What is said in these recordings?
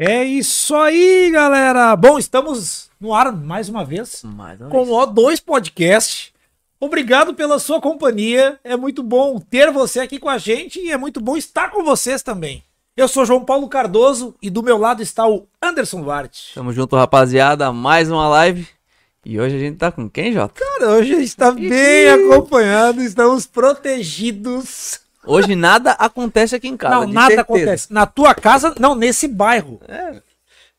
É isso aí, galera. Bom, estamos no ar mais uma vez Mais uma com vez. o O2 Podcast. Obrigado pela sua companhia. É muito bom ter você aqui com a gente e é muito bom estar com vocês também. Eu sou João Paulo Cardoso e do meu lado está o Anderson Duarte. Tamo junto, rapaziada. Mais uma live. E hoje a gente tá com quem, Jota? Cara, hoje a gente está bem acompanhado, estamos protegidos. Hoje nada acontece aqui em casa. não, de nada certeza. acontece. Na tua casa, não, nesse bairro.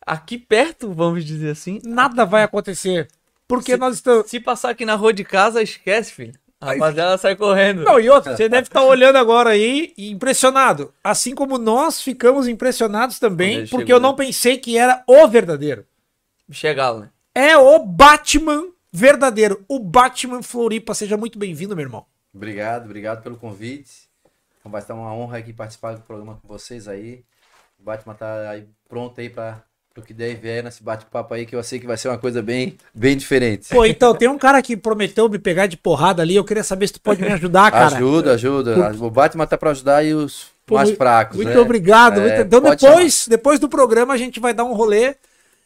Aqui perto, vamos dizer assim. Nada vai acontecer. Porque Se- nós estamos. Se passar aqui na rua de casa, esquece, filho. A rapaziada sai correndo. Não, e outra, você deve estar olhando agora aí e impressionado. Assim como nós ficamos impressionados também, porque chegou, eu não né? pensei que era o verdadeiro. Chegá-lo, né? É o Batman verdadeiro. O Batman Floripa. Seja muito bem-vindo, meu irmão. Obrigado, obrigado pelo convite. Então vai estar uma honra aqui participar do programa com vocês aí. O Batman tá aí pronto aí para o que der e vier nesse bate-papo aí, que eu sei que vai ser uma coisa bem, bem diferente. Pô, então, tem um cara que prometeu me pegar de porrada ali. Eu queria saber se tu pode me ajudar, cara. ajuda, ajuda. O Batman tá para ajudar aí os Pô, mais fracos, Muito né? obrigado. É, Então depois, depois do programa a gente vai dar um rolê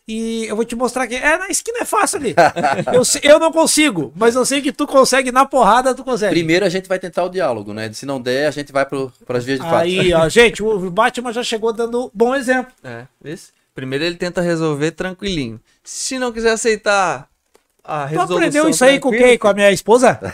e eu vou te mostrar que é na esquina é fácil ali. eu, eu não consigo, mas eu sei que tu consegue na porrada, tu consegue. Primeiro a gente vai tentar o diálogo, né? Se não der, a gente vai para as vias de fato. Aí, ó, gente, o Batman já chegou dando bom exemplo. É, esse. Primeiro ele tenta resolver tranquilinho. Se não quiser aceitar a Tu resolução aprendeu isso aí com quem? Com a minha esposa?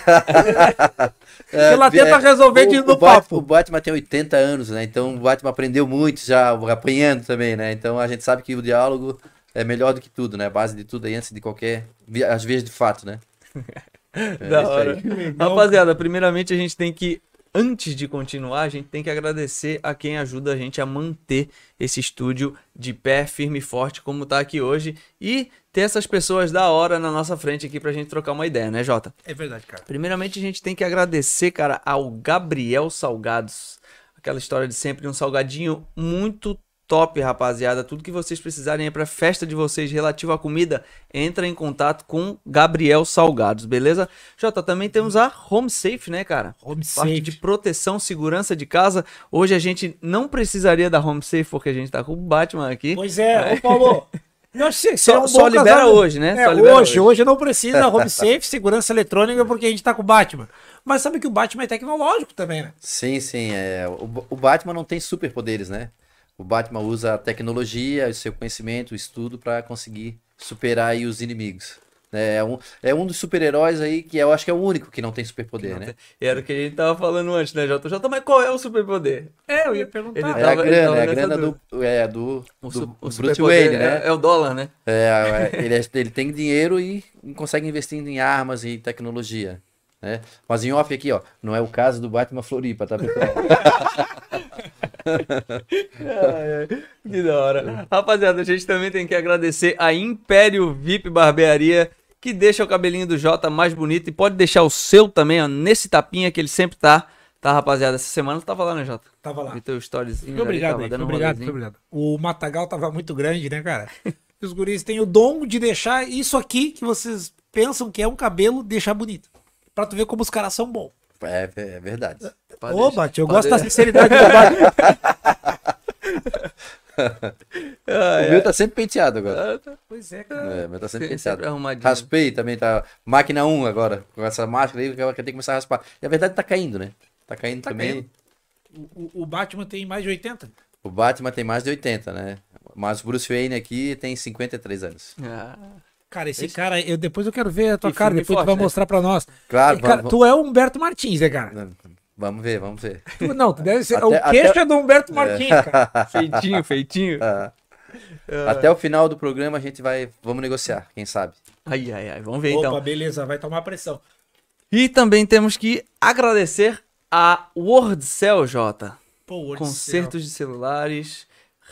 É, Ela tenta resolver de- no o, Bat- papo. o Batman tem 80 anos, né? Então o Batman aprendeu muito já, apanhando também, né? Então a gente sabe que o diálogo é melhor do que tudo, né? A base de tudo aí, antes de qualquer. As vias de fato, né? É Da hora. Rapaziada, primeiramente a gente tem que, antes de continuar, a gente tem que agradecer a quem ajuda a gente a manter esse estúdio de pé, firme e forte, como tá aqui hoje, e ter essas pessoas da hora na nossa frente aqui pra gente trocar uma ideia, né, Jota? É verdade, cara. Primeiramente a gente tem que agradecer, cara, ao Gabriel Salgados. Aquela história de sempre, um salgadinho muito top, rapaziada. Tudo que vocês precisarem aí pra festa de vocês relativo à comida, entra em contato com Gabriel Salgados, beleza? Jota, também temos a Home Safe, né, cara? Home Parte safe. de proteção, segurança de casa. Hoje a gente não precisaria da Home Safe porque a gente tá com o Batman aqui. Pois é, ô Paulo. Seria Só, um só libera hoje, né? É, Só libera hoje, hoje não precisa home safe, segurança eletrônica, porque a gente tá com o Batman. Mas sabe que o Batman é tecnológico também, né? Sim, sim. É, o, o Batman não tem superpoderes, né? O Batman usa a tecnologia, o seu conhecimento, o estudo para conseguir superar aí os inimigos. né? É um, é um dos super-heróis aí que eu acho que é o único que não tem superpoder, né? E era o que a gente tava falando antes, né, Jota? Jota, mas qual é o superpoder? É, eu ia perguntar. Ele É tava- a grana, tava é a grana do, é, do, O, do su- o Bruce superpoder Wayne, né? é, é o dólar, né? É, é, ele, é- ele tem dinheiro e consegue investir em armas e tecnologia. Né? Mas em off aqui, ó, não é o caso do Batman Floripa, tá, pessoal? Que da hora. Rapaziada, a gente também tem que agradecer a Império VIP Barbearia, que deixa o cabelinho do Jota mais bonito e pode deixar o seu também, ó, nesse tapinha que ele sempre tá. Tá, rapaziada? Essa semana tu tava lá, né, Jota? Tava lá. Vi teu storyzinho. Obrigado, ali, um obrigado, obrigado. O Matagal tava muito grande, né, cara? Os guris têm o dom de deixar isso aqui que vocês pensam que é um cabelo, deixar bonito. Pra tu ver como os caras são bons. É, é verdade. Pode Ô, Bate, eu pode gosto da deixar. sinceridade do Bate. Ai, o meu tá sempre penteado agora. ai. Pois é, cara. É, o meu tá sempre Sempre penteado. arrumadinho. Raspei também, tá. Máquina 1 agora, com essa máscara aí, que eu tenho que começar a raspar. E a verdade tá caindo, né? Tá caindo Tá também. caindo. O, o- o Batman tem mais de 80? O Batman tem mais de 80, né? Mas o Bruce Wayne aqui tem 53 anos. Ah, Cara, esse cara, eu, depois eu quero ver a tua E cara, depois tu forte, vai né? mostrar pra nós. Claro, E, cara, vamos, tu é o Humberto Martins, né, cara? vamos ver, vamos ver. Tu- não, tu deve ser. Até- o queixo até- é do Humberto Martins, cara. feitinho, feitinho. Ah, Até o final do programa a gente vai. Vamos negociar, quem sabe. Ai, ai, ai. Vamos ver Opa, então. beleza, vai tomar pressão. E também temos que agradecer a WordCell, Jota. Pô, o Word Consertos de celulares,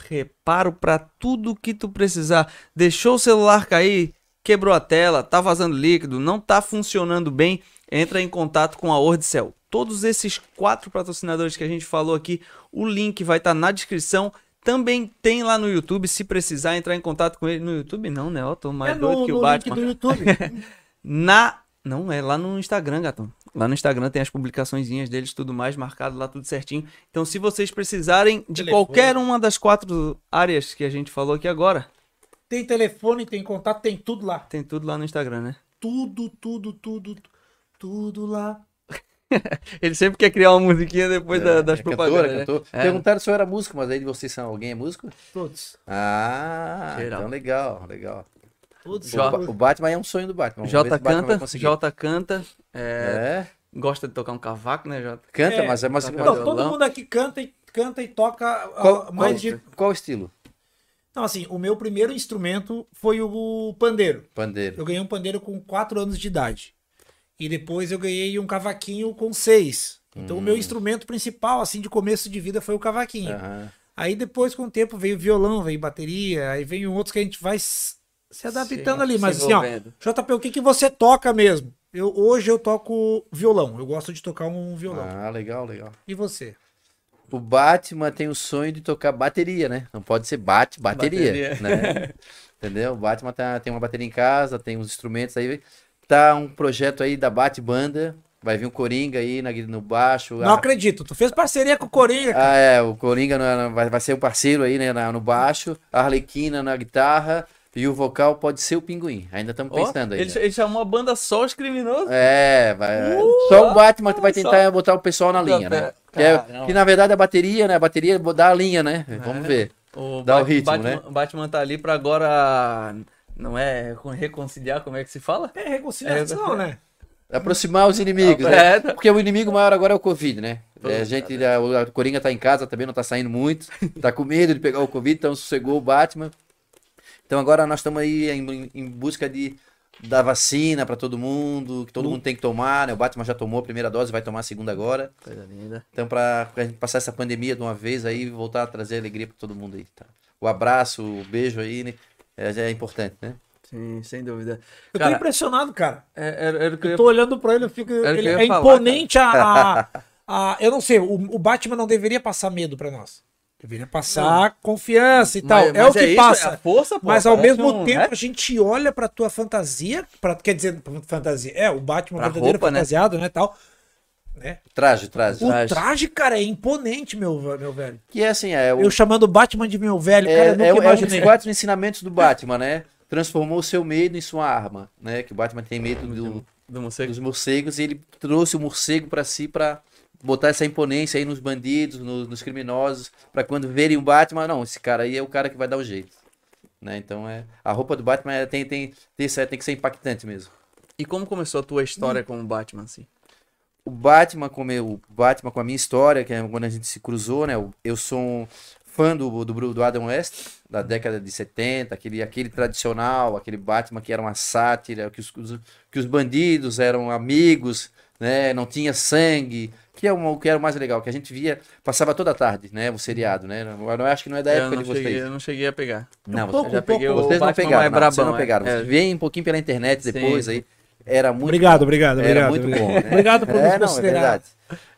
reparo pra tudo que tu precisar. Deixou o celular cair, quebrou a tela, tá vazando líquido, não tá funcionando bem, entra em contato com a WordCell. Todos esses quatro patrocinadores que a gente falou aqui, o link vai estar na descrição. Também tem lá no YouTube, se precisar entrar em contato com ele. No YouTube não, né? Ó, tô mais É doido no, que o link Batman. do YouTube. Na. Não, é lá no Instagram, gatão. Lá no Instagram tem as publicaçõezinhas deles, tudo mais, marcado lá tudo certinho. Então, se vocês precisarem de Telefone. qualquer uma das quatro áreas que a gente falou aqui agora, Tem telefone, tem contato, tem tudo lá. tem tudo lá no Instagram, né? Tudo, tudo, tudo, tudo lá. Ele sempre quer criar uma musiquinha depois da- das É, propagandas. cantora, né? cantor. É. Perguntaram se eu era músico, mas aí de vocês são alguém é músico? Todos. Ah, Geral. então legal, legal. Todos. O, o Batman é um sonho do Batman. Jota canta. Jota canta, é, É, gosta de tocar um cavaco, né, Jota? canta, É, mas é mas- Não, todo mundo aqui canta e, canta e toca ah, qual, mais qual, de. qual estilo? Então, assim, o meu primeiro instrumento foi o pandeiro. Pandeiro. Eu ganhei um pandeiro com 4 anos de idade. E depois eu ganhei um cavaquinho com 6. Então, o meu instrumento principal, assim, de começo de vida foi o cavaquinho. Aham. Aí depois, com o tempo, veio violão, veio bateria, aí veio outros que a gente vai se adaptando Se- ali. Mas assim, ó. JP, o que, que você toca mesmo? Eu, hoje eu toco violão. Eu gosto de tocar um violão. Ah, legal, legal. E você? O Batman tem o sonho de tocar bateria, né? Não pode ser bate, bateria, Bateria. né? Entendeu? O Batman tá- tem uma bateria em casa, tem uns instrumentos aí. Tá um projeto aí da Bate Banda. Vai vir um Coringa aí na, no baixo. Não a- acredito. Tu fez parceria com o Coringa, cara. Ah, é, o Coringa na- na- vai, vai ser o parceiro aí, né, no baixo, a Arlequina na guitarra e o vocal pode ser o Pinguim. Ainda estamos pensando aí. ele, né? ele chamou a banda só os criminosos. É, vai, só o Batman vai só. tentar botar o pessoal na linha, né? Que, é- que na verdade a bateria, né? A bateria dá a linha, né? Vamos É. ver. O Dá o Bat- ritmo, Batman, né? O Batman tá ali pra agora. Não é recon- reconciliar, como é que se fala? É reconciliação, É, né? Aproximar os inimigos, É, né? tá. Porque o inimigo maior agora é o Covid, né? É, a gente, a, o a Coringa tá em casa também, não tá saindo muito. Tá com medo de pegar o Covid, então sossegou o Batman. Então agora nós estamos aí em, em busca de da vacina para todo mundo, que todo mundo tem que tomar, né? O Batman já tomou a primeira dose, vai tomar a segunda agora. Coisa linda. Então para a gente passar essa pandemia de uma vez aí e voltar a trazer alegria para todo mundo aí, tá? O abraço, o beijo aí, né? É, é importante, né? Sim, sem dúvida. Eu tô Cara, impressionado, cara. é- era, era o que eu Eu tô olhando pra ele, eu fico. Era Ele eu é falar, imponente a, a, a- Eu não sei, o, o Batman não deveria passar medo pra nós. Deveria passar confiança e tal. Mas- é o que isso, passa. é a força, pô, mas ao mesmo um tempo rap. a gente olha pra tua fantasia, pra, quer dizer, fantasia, é, o Batman Pra verdadeiro roupa, né? fantasiado, né, tal. Né? Traje, traje. O Traje. traje, cara, é imponente, meu, meu velho. Que é assim, é o, Eu chamando o Batman de meu velho, cara, É, eu nunca é, é um dos imaginei. quatro ensinamentos do Batman, né? Transformou o seu medo em sua arma, né? Que o Batman tem medo do- Do morcego. dos morcegos e ele trouxe o morcego pra si pra botar essa imponência aí nos bandidos, no- nos criminosos, pra quando verem o Batman, não, esse cara aí é o cara que vai dar o jeito, né? Então é a roupa do Batman é- tem tem tem, tem que ser impactante mesmo. E como começou a tua história com o Batman, assim? o Batman com meu, o Batman com a minha história, que é quando a gente se cruzou, né? Eu, sou um fã do, do, do Adam West, da década de 70, aquele, aquele tradicional, aquele Batman que era uma sátira, que os- que os bandidos eram amigos, né? Não tinha sangue, que é o que era o mais legal, que a gente via, passava toda a tarde, né? O seriado, né? Eu não- acho que não é da época não de vocês. cheguei, eu não cheguei a pegar. Não, Um pouco, já um pouco. peguei vocês não pegaram, mais não, vocês brabão, não é. pegaram. É. Vocês veem um pouquinho pela internet Sim. depois aí. Era muito Obrigado, bom. obrigado, obrigado. Era muito bom, né? Obrigado por nos É, não, é considerar. verdade.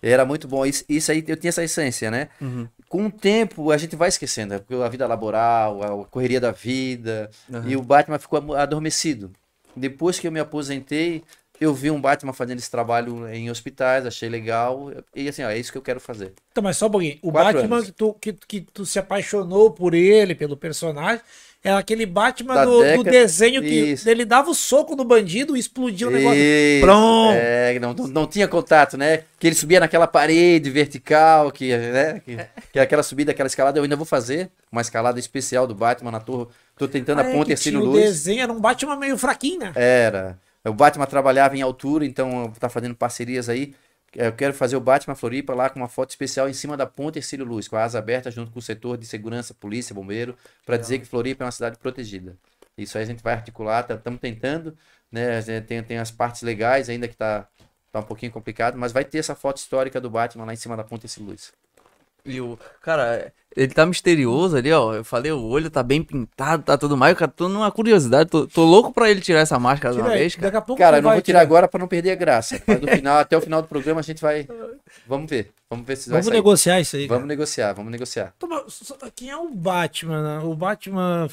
Era muito bom. Isso, isso aí eu tinha essa essência, né? Uhum. Com o tempo a gente vai esquecendo, né? porque a vida laboral, a correria da vida, Uhum. e o Batman ficou adormecido. Depois que eu me aposentei, eu vi um Batman fazendo esse trabalho em hospitais, achei legal, e assim, ó, é isso que eu quero fazer. Então, mas só um pouquinho. O Quatro Batman que tu, que, que tu se apaixonou por ele, pelo personagem, é aquele Batman do, do década- desenho que Isso. ele dava o soco no bandido e explodia o negócio. Isso, Pronto. É, não, não, tinha contato, né? Que ele subia naquela parede vertical, que, né? que, que aquela subida, aquela escalada, eu ainda vou fazer uma escalada especial do Batman na torre. Tô tentando Ah, a é, ponte que Ercílio tinha o Luz. desenho era um Batman meio fraquinho, né? Era. O Batman trabalhava em altura, então tá fazendo parcerias aí. Eu quero fazer o Batman Floripa lá com uma foto especial em cima da ponte Ercílio Luz, com a asa aberta junto com o setor de segurança, polícia, bombeiro, para dizer que Floripa é uma cidade protegida. Isso aí a gente vai articular, estamos tentando, né? Tem, tem as partes legais ainda que tá, tá um pouquinho complicado, mas vai ter essa foto histórica do Batman lá em cima da ponte Ercílio Luz. E o. Cara, ele tá misterioso ali, ó. Eu falei, o olho tá bem pintado, tá tudo mais. Cara, tô numa curiosidade. Tô, tô louco pra ele tirar essa máscara de Tira uma aí, vez, cara. Daqui a pouco Cara, eu não vai vou tirar agora para não perder a graça. Mas no final, até o final do programa a gente vai. Vamos ver. Vamos ver se vai Vamos sair. negociar isso aí. cara. Vamos negociar, vamos negociar. Só- Quem é o Batman? né? O Batman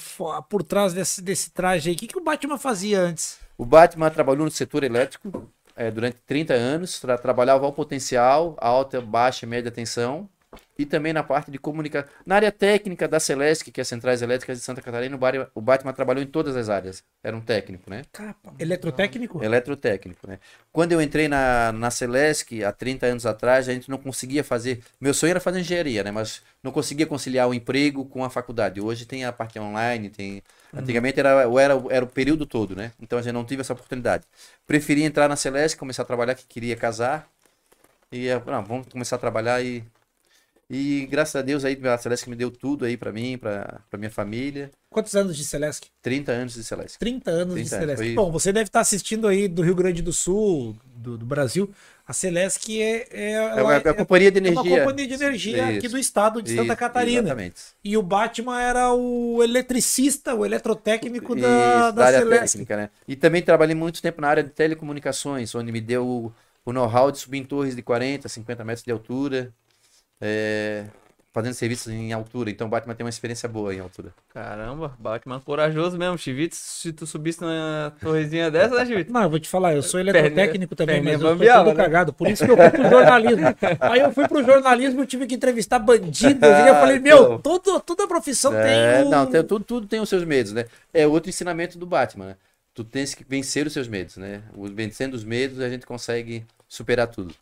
por trás desse, desse traje aí. O que, que o Batman fazia antes? O Batman trabalhou no setor elétrico, é, durante 30 anos, tra trabalhava o potencial, alta, baixa e média tensão, e também na parte de comunicação. Na área técnica da Celesc, que é Centrais Elétricas de Santa Catarina, o Batman trabalhou em todas as áreas. Era um técnico, né? Capa. Eletrotécnico? Eletrotécnico, né? Quando eu entrei na, na Celesc, há 30 anos atrás, a gente não conseguia fazer... Meu sonho era fazer engenharia, né? Mas não conseguia conciliar o emprego com a faculdade. Hoje tem a parte online, tem... Uhum. Antigamente era, era, era o período todo, né? Então a gente não tive essa oportunidade. Preferi entrar na Celeste, começar a trabalhar, que queria casar. E, não, vamos começar a trabalhar e e graças a Deus aí a Celeste me deu tudo aí para mim, para minha família. Quantos anos de Celeste? 30 anos de Celeste. 30 anos 30 de Celeste. Foi... Bom, você deve estar assistindo aí do Rio Grande do Sul, do, do Brasil. A Celeste é, é, é, uma, é, a companhia de energia. É uma companhia de energia Isso. aqui do estado de Santa Catarina. Exatamente. E o Batman era o eletricista, o eletrotécnico da, Isso, da, da área Celeste. técnica, né? E também trabalhei muito tempo na área de telecomunicações, onde me deu o, o know-how de subir em torres de 40, 50 metros de altura é, fazendo serviços em altura. Então o Batman tem uma experiência boa em altura. Caramba, Batman corajoso mesmo, Chivitz. Se tu subisse numa torrezinha dessa, né, Chivitz? Não, eu vou te falar, eu sou eletrotécnico também, mas eu sou todo né? cagado. Por isso que eu fui pro jornalismo. Aí eu fui pro jornalismo e tive que entrevistar bandidos. e eu falei, meu, todo, toda profissão é, tem. Não, tem, tudo, tudo tem os seus medos, né? É outro ensinamento do Batman, né? Tu tens que vencer os seus medos, né? Vencendo os medos, a gente consegue superar tudo.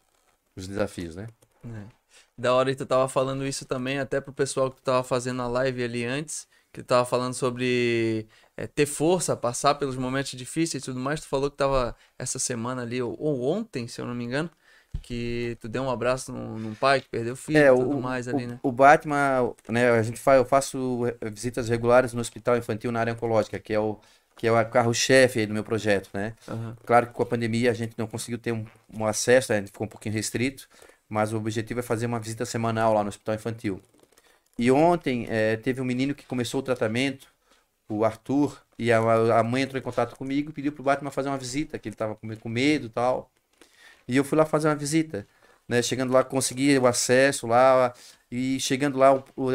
Os desafios, né? É. Da hora que tu tava falando isso também, até pro pessoal que tu tava fazendo a live ali antes, que tu tava falando sobre é, ter força, passar pelos momentos difíceis e tudo mais. Tu falou que tava essa semana ali, ou, ou ontem, se eu não me engano, que tu deu um abraço num, num pai que perdeu filho é, e tudo o, mais ali, o, né? O Batman, né, a gente faz, eu faço visitas regulares no hospital infantil na área oncológica, que é o que é o carro-chefe do meu projeto, né? Uhum. Claro que com a pandemia a gente não conseguiu ter um, um acesso, a gente ficou um pouquinho restrito, mas o objetivo é fazer uma visita semanal lá no hospital infantil. E ontem é, teve um menino que começou o tratamento, o Arthur, e a, a mãe entrou em contato comigo e pediu pro Batman fazer uma visita, que ele estava com, com medo e tal. E eu fui lá fazer uma visita. Né? Chegando lá, consegui o acesso lá. E chegando lá, o,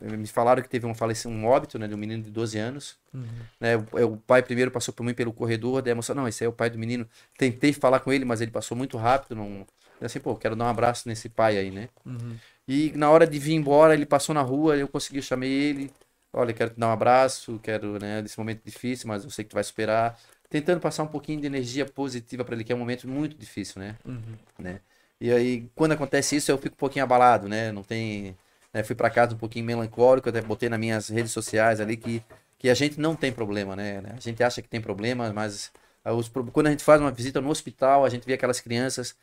me falaram que teve um falecimento, um óbito, né, de um menino de 12 anos. Uhum. Né, o, o, pai primeiro passou por mim pelo corredor, daí a moça, não, esse é o pai do menino. Tentei falar com ele, mas ele passou muito rápido, não, assim, pô, quero dar um abraço nesse pai aí, né? Uhum. E na hora de vir embora, ele passou na rua, eu consegui, chamar ele. Olha, quero te dar um abraço, quero, né, nesse momento difícil, mas eu sei que tu vai superar. Tentando passar um pouquinho de energia positiva para ele, que é um momento muito difícil, né? Uhum. né? E aí, quando acontece isso, eu fico um pouquinho abalado, né? Não tem. Né? Fui para casa um pouquinho melancólico, até botei nas minhas redes sociais ali que, que a gente não tem problema, né? A gente acha que tem problema, mas os, quando a gente faz uma visita no hospital, a gente vê aquelas crianças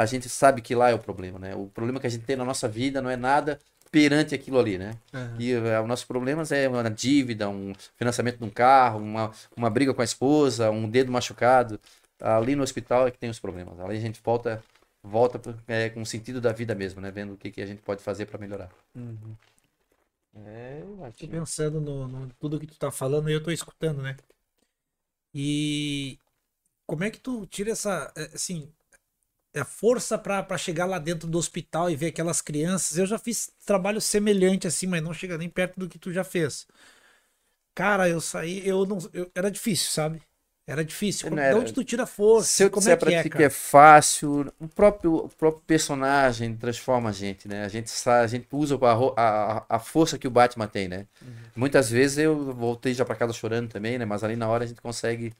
a gente sabe que lá é o problema, né? O problema que a gente tem na nossa vida não é nada perante aquilo ali, né? Uhum. E uh, os nossos problemas é uma dívida, um financiamento de um carro, uma, uma briga com a esposa, um dedo machucado. Ali no hospital é que tem os problemas. Ali a gente volta volta é, com o sentido da vida mesmo, né? Vendo o que, que a gente pode fazer para melhorar. Uhum. É, Tô pensando no, no, tudo que tu tá falando e eu tô escutando, né? E como é que tu tira essa, é, assim, é, força para chegar lá dentro do hospital e ver aquelas crianças. Eu já fiz trabalho semelhante assim, mas não chega nem perto do que tu já fez. Cara, eu saí, eu não, eu, era difícil, sabe? Era difícil. Como, era... De onde tu tira força? Se eu como disser é pra é, ti que é fácil, o próprio, o próprio personagem transforma a gente, né? A gente, a gente usa a, a, a força que o Batman tem, né? Uhum. Muitas vezes eu voltei já para casa chorando também, né? Mas ali na hora a gente consegue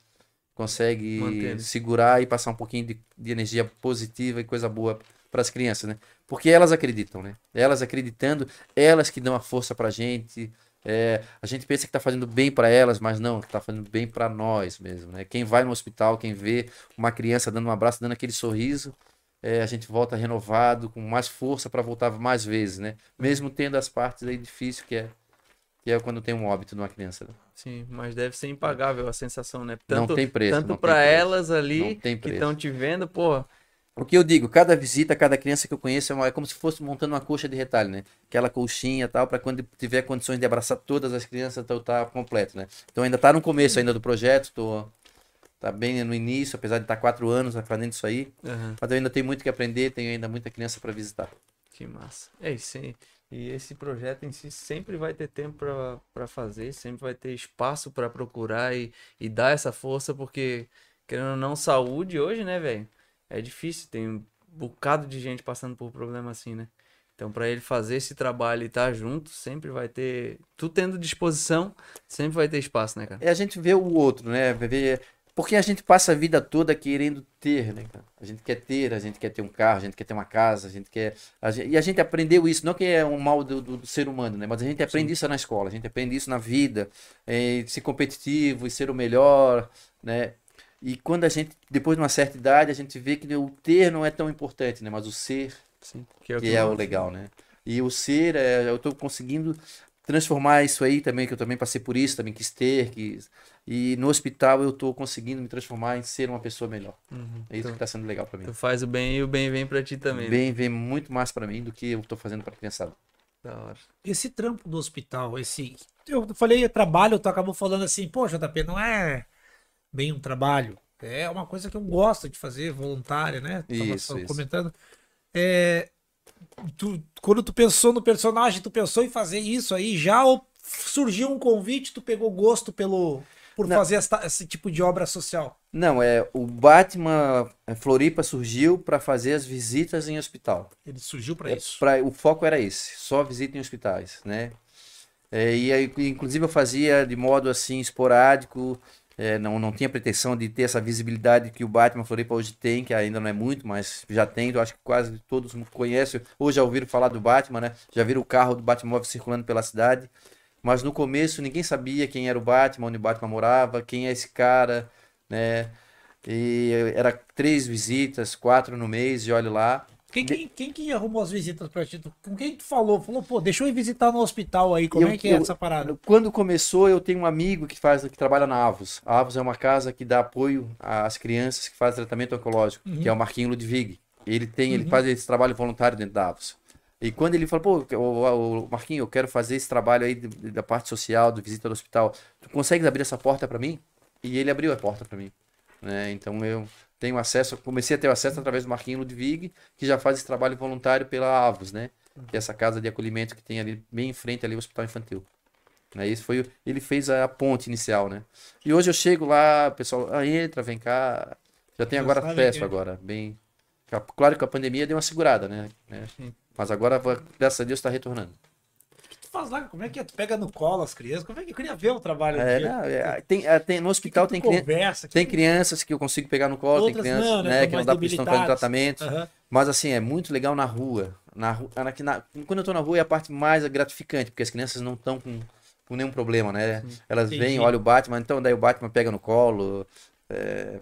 consegue Mantendo. segurar e passar um pouquinho de, de energia positiva e coisa boa para as crianças, né? Porque elas acreditam, né? Elas acreditando, elas que dão a força para a gente. É, a gente pensa que está fazendo bem para elas, mas não, está fazendo bem para nós mesmo, né? Quem vai no hospital, quem vê uma criança dando um abraço, dando aquele sorriso, é, a gente volta renovado, com mais força para voltar mais vezes, né? Mesmo tendo as partes aí difíceis que é que é quando tem um óbito de uma criança. Né? Sim, mas deve ser impagável a sensação, né? Tanto, não tem preço. Tanto para elas ali que estão te vendo, pô. O que eu digo, cada visita, cada criança que eu conheço é, uma, é como se fosse montando uma coxa de retalho, né? Aquela colchinha tal, para quando tiver condições de abraçar todas as crianças, então tá completo, né? Então ainda tá no começo ainda do projeto, tô tá bem no início, apesar de estar tá quatro anos fazendo isso aí, uhum. mas eu ainda tenho muito que aprender, tenho ainda muita criança para visitar. Que massa. É isso aí. E esse projeto em si sempre vai ter tempo para fazer, sempre vai ter espaço para procurar e, e dar essa força, porque, querendo ou não, saúde hoje, né, velho? É difícil, tem um bocado de gente passando por problema assim, né? Então, pra ele fazer esse trabalho e estar junto, sempre vai ter. Tu tendo disposição, sempre vai ter espaço, né, cara? É a gente vê o outro, né? Ver, porque a gente passa a vida toda querendo ter, né, cara? A gente quer ter, a gente quer ter um carro, a gente quer ter uma casa, a gente quer. a gente- e a gente aprendeu isso, não que é um mal do, do- do ser humano, né? Mas a gente aprende isso na escola, a gente aprende isso na vida, é, ser competitivo e ser o melhor, né? E quando a gente, depois de uma certa idade, a gente vê que o ter não é tão importante, né? Mas o ser Sim. Que é o, que é o legal, né? E o ser, é, eu tô conseguindo transformar isso aí também, que eu também passei por isso, também quis ter, quis... e no hospital eu tô conseguindo me transformar em ser uma pessoa melhor. Uhum. É isso Tu, que tá sendo legal para mim. tu faz o bem e o bem vem pra ti também. né? Bem, vem muito mais para mim do que eu tô fazendo para criançada. Da hora. Esse trampo do hospital, esse. Eu falei trabalho, tu acabou falando assim, pô, JP, não é bem um trabalho. É uma coisa que eu gosto de fazer, voluntária, né? Tava Isso, só isso. comentando. É, tu- quando tu pensou no personagem, tu pensou em fazer isso aí já ou surgiu um convite, tu pegou gosto pelo por Não. fazer esse tipo de obra social? Não, é o Batman é, Floripa surgiu para fazer as visitas em hospital. Ele surgiu pra É, isso. pra- o foco era esse, só visita em hospitais, né? É, e aí, inclusive eu fazia de modo assim esporádico, é, não, não tinha pretensão de ter essa visibilidade que o Batman Floripa hoje tem, que ainda não é muito, mas já tem, eu acho que quase todos conhecem, ou já ouviram falar do Batman, né? Já viram o carro do Batmóvel circulando pela cidade. Mas no começo ninguém sabia quem era o Batman, onde o Batman morava, quem é esse cara, né? E era três visitas, quatro no mês, e olha lá. Quem, quem, quem que arrumou as visitas pra ti? Com quem tu falou? Falou, pô, deixa eu ir visitar no hospital aí. Como Eu- é que é eu- essa parada? Quando começou, eu tenho um amigo que faz, que trabalha na Avos. A Avos é uma casa que dá apoio às crianças que fazem tratamento oncológico, Uhum. que é o Marquinho Ludwig. Ele tem, ele Uhum. faz esse trabalho voluntário dentro da Avos. E quando ele falou, pô, o, Marquinho, eu quero fazer esse trabalho aí da parte social, do visita ao hospital. Tu consegues abrir essa porta para mim? E ele abriu a porta para mim. Né? Então eu tenho acesso, comecei a ter acesso através do Marquinho Ludwig, que já faz esse trabalho voluntário pela Avos, né? Que é essa casa de acolhimento que tem ali bem em frente ali o hospital infantil. Né? Isso foi, ele fez a ponte inicial, né? E hoje eu chego lá, o pessoal, ah, entra, vem cá. Já tem agora acesso que- agora, bem. Claro que a pandemia deu uma segurada, né? né? Sim. Mas agora, graças a Deus, está retornando. O que tu faz lá? Como é que é? Tu pega no colo as crianças? Como é que eu queria ver o trabalho É, não, é, tem, é, tem- no hospital que tem, tu crian- conversa, que tem crianças que eu consigo pegar no colo, Outras tem crianças não, né, né, que não dá estão fazendo tratamento. Aham. Mas assim, é muito legal na rua. Na, na, que na- quando eu tô na rua é a parte mais gratificante, porque as crianças não estão com, com nenhum problema, né? Elas Entendi. vêm, olham o Batman, então daí o Batman pega no colo, é,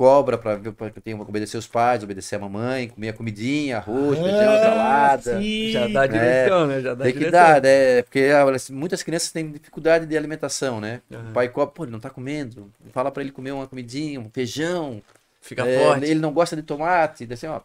cobra pra ver pra que eu tenho que obedecer os pais, obedecer a mamãe, comer a comidinha, arroz, feijão, Ah, salada. sim. Já dá direção, né? Já dá Tem que direção. dar, né? Porque ah, muitas crianças têm dificuldade de alimentação, né? Aham. O pai cobra, pô, ele não tá comendo. Fala pra ele comer uma comidinha, um feijão, Fica é, forte. Ele não gosta de tomate. Daí assim, ó.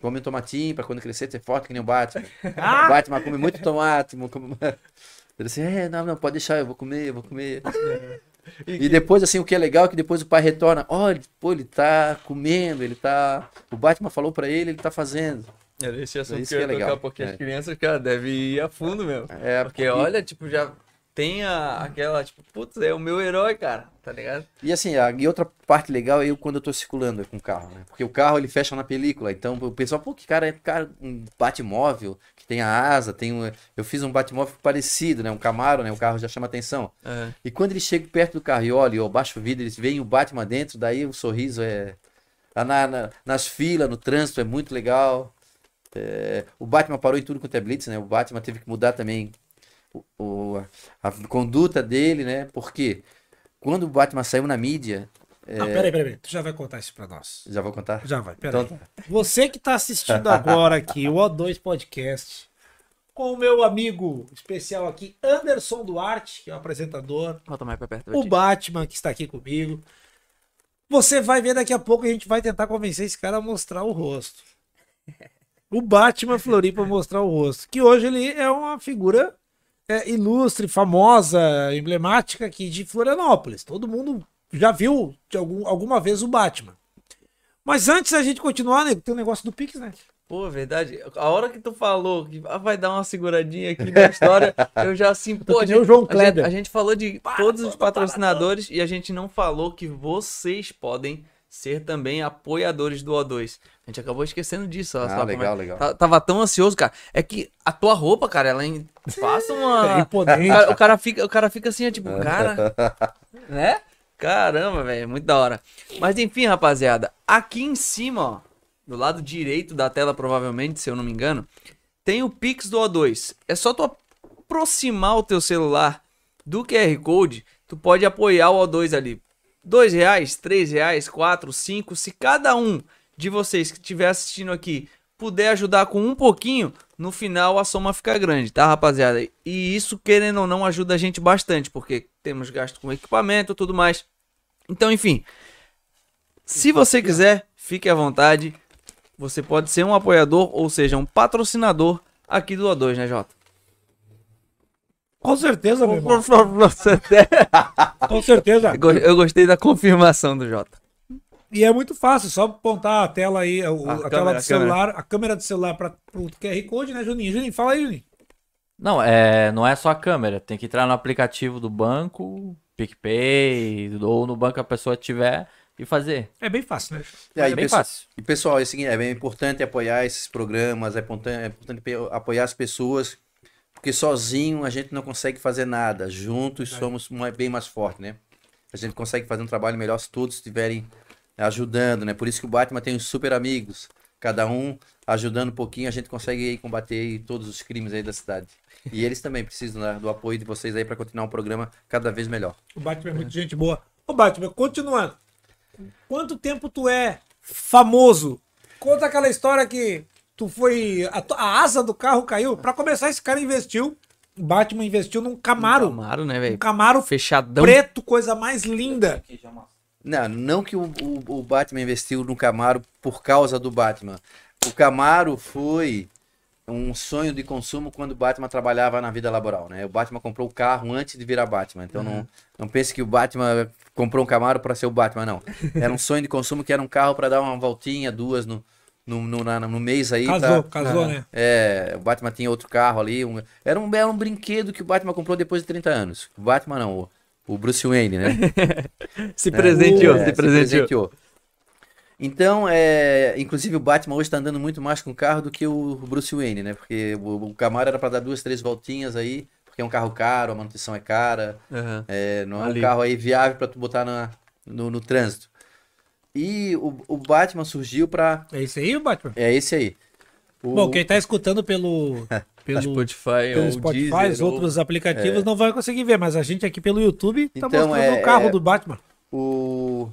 Come um tomatinho pra quando crescer ser forte que nem o Batman. Ah! O Batman come muito tomate. come- Ele assim, é, não, não, pode deixar, eu vou comer, eu vou comer. E depois, assim, o que é legal é que depois o pai retorna. Olha, pô, ele tá comendo, ele tá. O Batman falou pra ele, ele tá fazendo. Era esse assunto Isso que eu ia é legal. tocar, porque É. as crianças, cara, devem ir a fundo mesmo. É, Porque olha, tipo, já tem a, aquela, tipo, putz, é o meu herói, cara, tá ligado? E assim, a, e outra parte legal é eu quando eu tô circulando com o carro, né? Porque o carro ele fecha na película, então o pessoal, pô, que cara é cara, um Batmóvel, tem a asa, tem um, eu fiz um Batmóvel parecido, né? Um Camaro, né? O carro já chama atenção. É. E quando ele chega perto do carro e olha, eu baixo o vidro, eles veem o Batman dentro, daí o sorriso é. Lá na- na- nas filas, no trânsito, é muito legal. É, o Batman parou em tudo quanto é blitz, né? O Batman teve que mudar também o, o- a conduta dele, né? Porque quando o Batman saiu na mídia. É, Não, peraí, peraí, peraí. Tu já vai contar isso pra nós. Já vou contar? Já vai, peraí. Então tá. Você que tá assistindo agora aqui o O2 Podcast, com o meu amigo especial aqui, Anderson Duarte, que é o apresentador, Volta mais pra perto. o Batman, que está aqui comigo. Você vai ver daqui a pouco, a gente vai tentar convencer esse cara a mostrar o rosto. O Batman Floripa mostrar o rosto. Que hoje ele é uma figura é, ilustre, famosa, emblemática aqui de Florianópolis. Todo mundo já viu algum, alguma vez o Batman. Mas antes da gente continuar, nego, tem um negócio do Pix, né? Pô, verdade. A hora que tu falou que ah, vai dar uma seguradinha aqui na história, eu já assim, pô, a nem o gente, João a gente- a gente falou de todos os patrocinadores e a gente não falou que vocês podem ser também apoiadores do O2. A gente acabou esquecendo disso. ó, Ah, como legal, é- legal. Tá- Tava tão ansioso, cara. É que a tua roupa, cara, ela passa uma. É imponente. O cara, o cara fica, o cara fica assim, ó, tipo, cara. né? Caramba, velho, muito da hora. Mas enfim, rapaziada, aqui em cima, ó, do lado direito da tela, provavelmente, se eu não me engano, tem o Pix do O2. É só tu aproximar o teu celular do QR Code, tu pode apoiar o O2 ali. Dois reais, três reais, quatro, cinco. Se cada um de vocês que estiver assistindo aqui puder ajudar com um pouquinho, no final a soma fica grande, tá, rapaziada? E isso, querendo ou não, ajuda a gente bastante, porque temos gasto com equipamento e tudo mais. Então, enfim, se você quiser, fique à vontade. Você pode ser um apoiador, ou seja, um patrocinador aqui do O2, né, Jota? Com certeza, meu irmão. Por favor, você- Com certeza. Eu go- Eu gostei da confirmação do Jota. E é muito fácil, só apontar a tela aí, o- A a, câmera, tela a do celular, a câmera do celular para o QR Code, né, Juninho? Juninho, fala aí, Juninho. Não, é, não é só a câmera. Tem que entrar no aplicativo do banco, PicPay, ou no banco a pessoa tiver e fazer. É bem fácil, né? E aí, é bem pessoal- fácil. E pessoal, é o seguinte, é bem importante apoiar esses programas, é importante, é importante apoiar as pessoas, porque sozinho a gente não consegue fazer nada. Juntos somos bem mais fortes, né? A gente consegue fazer um trabalho melhor se todos estiverem ajudando, né? Por isso que o Batman tem os super amigos. Cada um ajudando um pouquinho, a gente consegue aí combater aí todos os crimes aí da cidade. E eles também precisam né, do apoio de vocês aí para continuar um programa cada vez melhor. O Batman é muito gente boa. Ô, Batman, continuando. Quanto tempo tu é famoso? Conta aquela história que tu foi. A, a asa do carro caiu. Pra começar, esse cara investiu. O Batman investiu num Camaro. Camaro, né, Um velho? Camaro Fechadão. preto, coisa mais linda. Não, não que o, o, o Batman investiu no Camaro por causa do Batman. O Camaro foi um sonho de consumo quando o Batman trabalhava na vida laboral, né? O Batman comprou o carro antes de virar Batman. Então não, não pense que o Batman comprou um Camaro para ser o Batman, não. Era um sonho de consumo que era um carro para dar uma voltinha, duas no, no, no, na- no mês aí. Casou, pra- casou, né? É, o Batman tinha outro carro ali. um- era, um, era um brinquedo que o Batman comprou depois de 30 anos. O Batman não, o, o Bruce Wayne, né? Se presenteou, É, se presenteou. Então, é, inclusive o Batman hoje tá andando muito mais com o carro do que o Bruce Wayne, né? Porque o, o Camaro era para dar duas, três voltinhas aí, porque é um carro caro, a manutenção é cara, Aham. é, não é Ali. um carro aí viável para tu botar na, no, no trânsito. E o, o Batman surgiu para É isso aí, Batman? é esse aí. O- Bom, quem tá escutando pelo. pelo Spotify, pelo ou Spotify, Deezer, os ou- outros aplicativos não vai conseguir ver, mas a gente aqui pelo YouTube tá Então, mostrando é- o carro é- do Batman. O,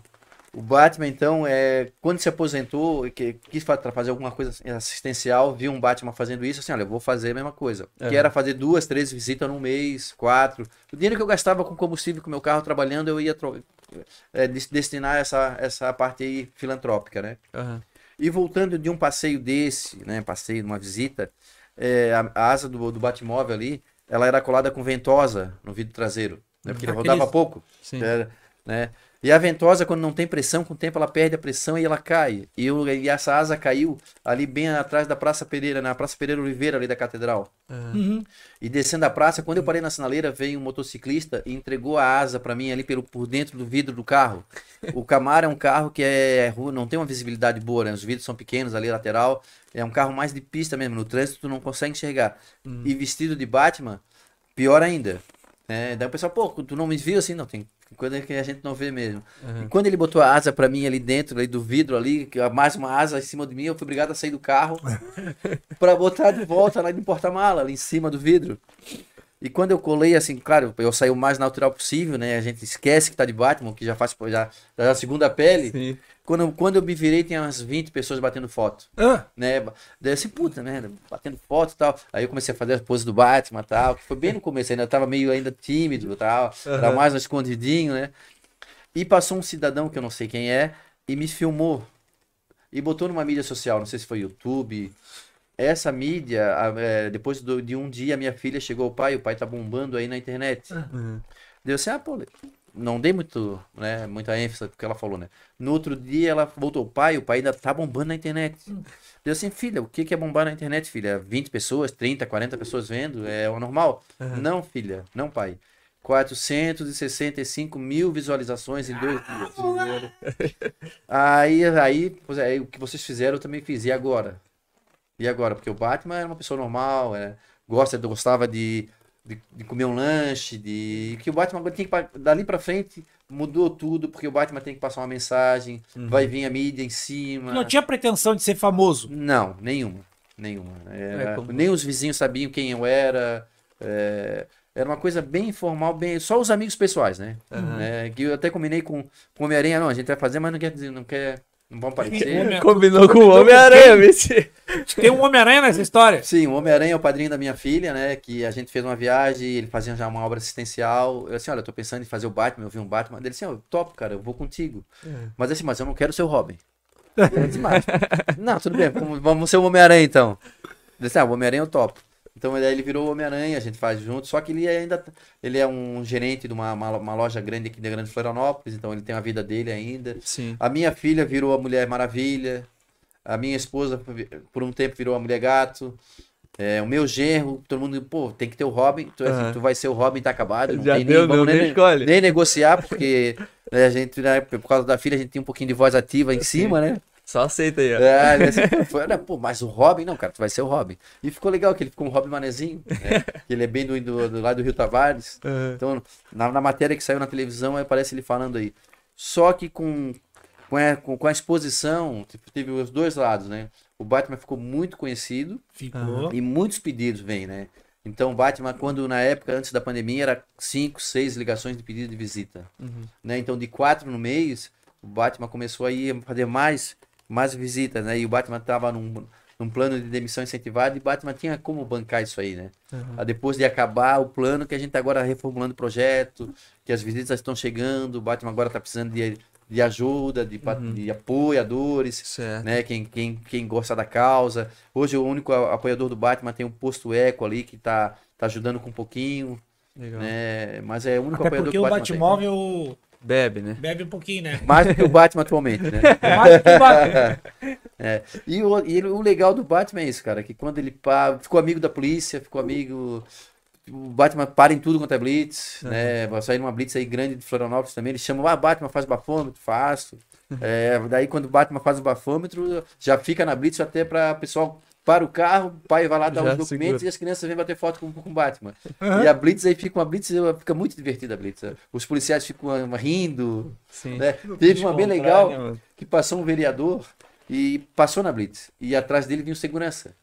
o Batman, então, é, quando se aposentou, e que, quis fa- fazer alguma coisa assistencial, viu um Batman fazendo isso, assim, olha, eu vou fazer a mesma coisa. Que Aham. era fazer duas, três visitas num mês, quatro. O dinheiro que eu gastava com combustível com meu carro trabalhando, eu ia é, des- destinar essa, essa parte aí filantrópica, né? Aham. E voltando de um passeio desse, né, passeio, uma visita, é, a, a asa do, do Batmóvel ali, ela era colada com ventosa no vidro traseiro, né, porque ele Aqueles- rodava pouco. Sim. Era, né? E a ventosa, quando não tem pressão, com o tempo ela perde a pressão e ela cai. E, eu, e essa asa caiu ali bem atrás da Praça Pereira, na Praça Pereira Oliveira, ali da Catedral. Aham. Uhum. E descendo a praça, quando eu parei na sinaleira, veio um motociclista e entregou a asa para mim ali pelo, por dentro do vidro do carro. O Camaro é um carro que é não tem uma visibilidade boa, né? Os vidros são pequenos ali, lateral. É um carro mais de pista mesmo. No trânsito tu não consegue enxergar. E vestido de Batman, pior ainda. Né? Daí o pessoal, pô, tu não me viu assim? Não, tem coisa que a gente não vê mesmo. E quando ele botou a asa para mim ali dentro ali do vidro ali, que mais uma asa em cima de mim, eu fui obrigado a sair do carro para botar de volta lá no porta-mala, ali em cima do vidro. E quando eu colei, assim, claro, eu saí o mais natural possível, né? A gente esquece que tá de Batman, que já faz já, já é a segunda pele. Sim. Quando, eu- quando eu me virei, tinha umas 20 pessoas batendo foto, Ah, né? Daí assim, puta, né? Batendo foto e tal. Aí eu comecei a fazer as poses do Batman e tal, que foi bem no começo, ainda tava meio ainda tímido e tal. Era Aham. mais um escondidinho, né? E passou um cidadão que eu não sei quem é e me filmou. E botou numa mídia social, não sei se foi YouTube. Essa mídia, é, depois do- de um dia, minha filha chegou, pai, o pai tá bombando aí na internet. Uhum. Deu assim, ah, pô, não dei muito, né, muita ênfase porque ela falou, né? No outro dia ela voltou, pai, o pai ainda tá bombando na internet. Eu assim, filha, o que que é bombar na internet, filha? 20 pessoas, 30, 40 pessoas vendo, é o normal? Não, filha, não, pai. 465 mil visualizações em dois dias. Aí, aí, pois é, o que vocês fizeram eu também fiz. E agora? E agora? Porque o Batman era uma pessoa normal, é, gosta, gostava de, de, de comer um lanche, de. Que o Batman agora tem que. Dali pra frente mudou tudo, porque o Batman tem que passar uma mensagem, vai vir a mídia em cima. Não tinha pretensão de ser famoso. Não, nenhuma. Nenhuma. Era- É como- Nem os vizinhos sabiam quem eu era. é, era uma coisa bem informal, bem. Só os amigos pessoais, né? É, que eu até combinei com, com o Homem-Aranha, não, a gente vai fazer, mas não quer dizer, não quer. Não vão aparecer. Homem- Combinou com o Homem-Aranha, vice. Tem um Homem-Aranha nessa história. Sim, o Homem-Aranha é o padrinho da minha filha, né? Que a gente fez uma viagem, ele fazia já uma obra assistencial. Eu assim, olha, eu tô pensando em fazer o Batman, eu vi um Batman. Ele assim, ó, top, cara, eu vou contigo. Mas assim, mas eu não quero ser o Robin. Eu disse, mas, não, tudo bem, vamos- vamos ser o Homem-Aranha então. Ele disse, ah, o Homem-Aranha eu topo. Então daí ele virou Homem-Aranha, a gente faz junto, só que ele ainda ele é um gerente de uma, uma, uma loja grande aqui da Grande Florianópolis, então ele tem a vida dele ainda. Sim. A minha filha virou a Mulher Maravilha. A minha esposa, por um tempo, virou a Mulher Gato. É, o meu genro, todo mundo, pô, tem que ter o Robin. Tu, Aham. tu vai ser o Robin, tá acabado. Não Já tem deu, nem, não, nem nem, escolhe. nem negociar, porque né, a gente, né, por causa da filha, a gente tem um pouquinho de voz ativa em cima, né? Só aceita aí, ó. É, ele foi, né, pô, mas o Robin, não, cara, tu vai ser o Robin. E ficou legal que ele ficou um Robin manezinho, né? que ele é bem do, do, do lado do Rio Tavares. Aham. Então, na, na matéria que saiu na televisão, aí aparece ele falando aí. Só que com, com, a, com, com a exposição, tipo, teve os dois lados, né? O Batman ficou muito conhecido Ficou. e muitos pedidos vêm, né? Então, o Batman, quando na época, antes da pandemia, era cinco, seis ligações de pedido de visita. Né? Então, de quatro no mês, o Batman começou aí a fazer mais, mais visitas, né? E o Batman estava num, num plano de demissão incentivada e o Batman tinha como bancar isso aí, né? Ah, Depois de acabar o plano, que a gente está agora reformulando o projeto, que as visitas estão chegando, o Batman agora está precisando de, de ajuda, de, pa- de apoiadores, Certo. né? Quem, quem, quem gosta da causa. Hoje o único apoiador do Batman tem o posto Eco ali, que tá, tá ajudando com um pouquinho, Legal. né? Mas é o único Até apoiador porque que o Batman tem. Bebe, né? bebe um pouquinho, né? Mais do que o Batman atualmente, né? Mais que o Batman. É. E, o, e ele- o legal do Batman é isso, cara, que quando ele pa- ficou amigo da polícia, ficou amigo. O Batman para em tudo quanto é Blitz, né? Vai sair numa Blitz aí grande de Florianópolis também. Ele chama, ah, Batman faz bafômetro, faço. É, daí quando o Batman faz o bafômetro, já fica na Blitz até para o pessoal para o carro, o pai vai lá dar Já os documentos segura. e as crianças vêm bater foto com, com o Batman. E a Blitz aí fica uma Blitz, fica muito divertida a Blitz. Os policiais ficam ah, rindo, Sim. né? Teve uma bem legal né, que passou um vereador e passou na Blitz. E atrás dele vinha o segurança.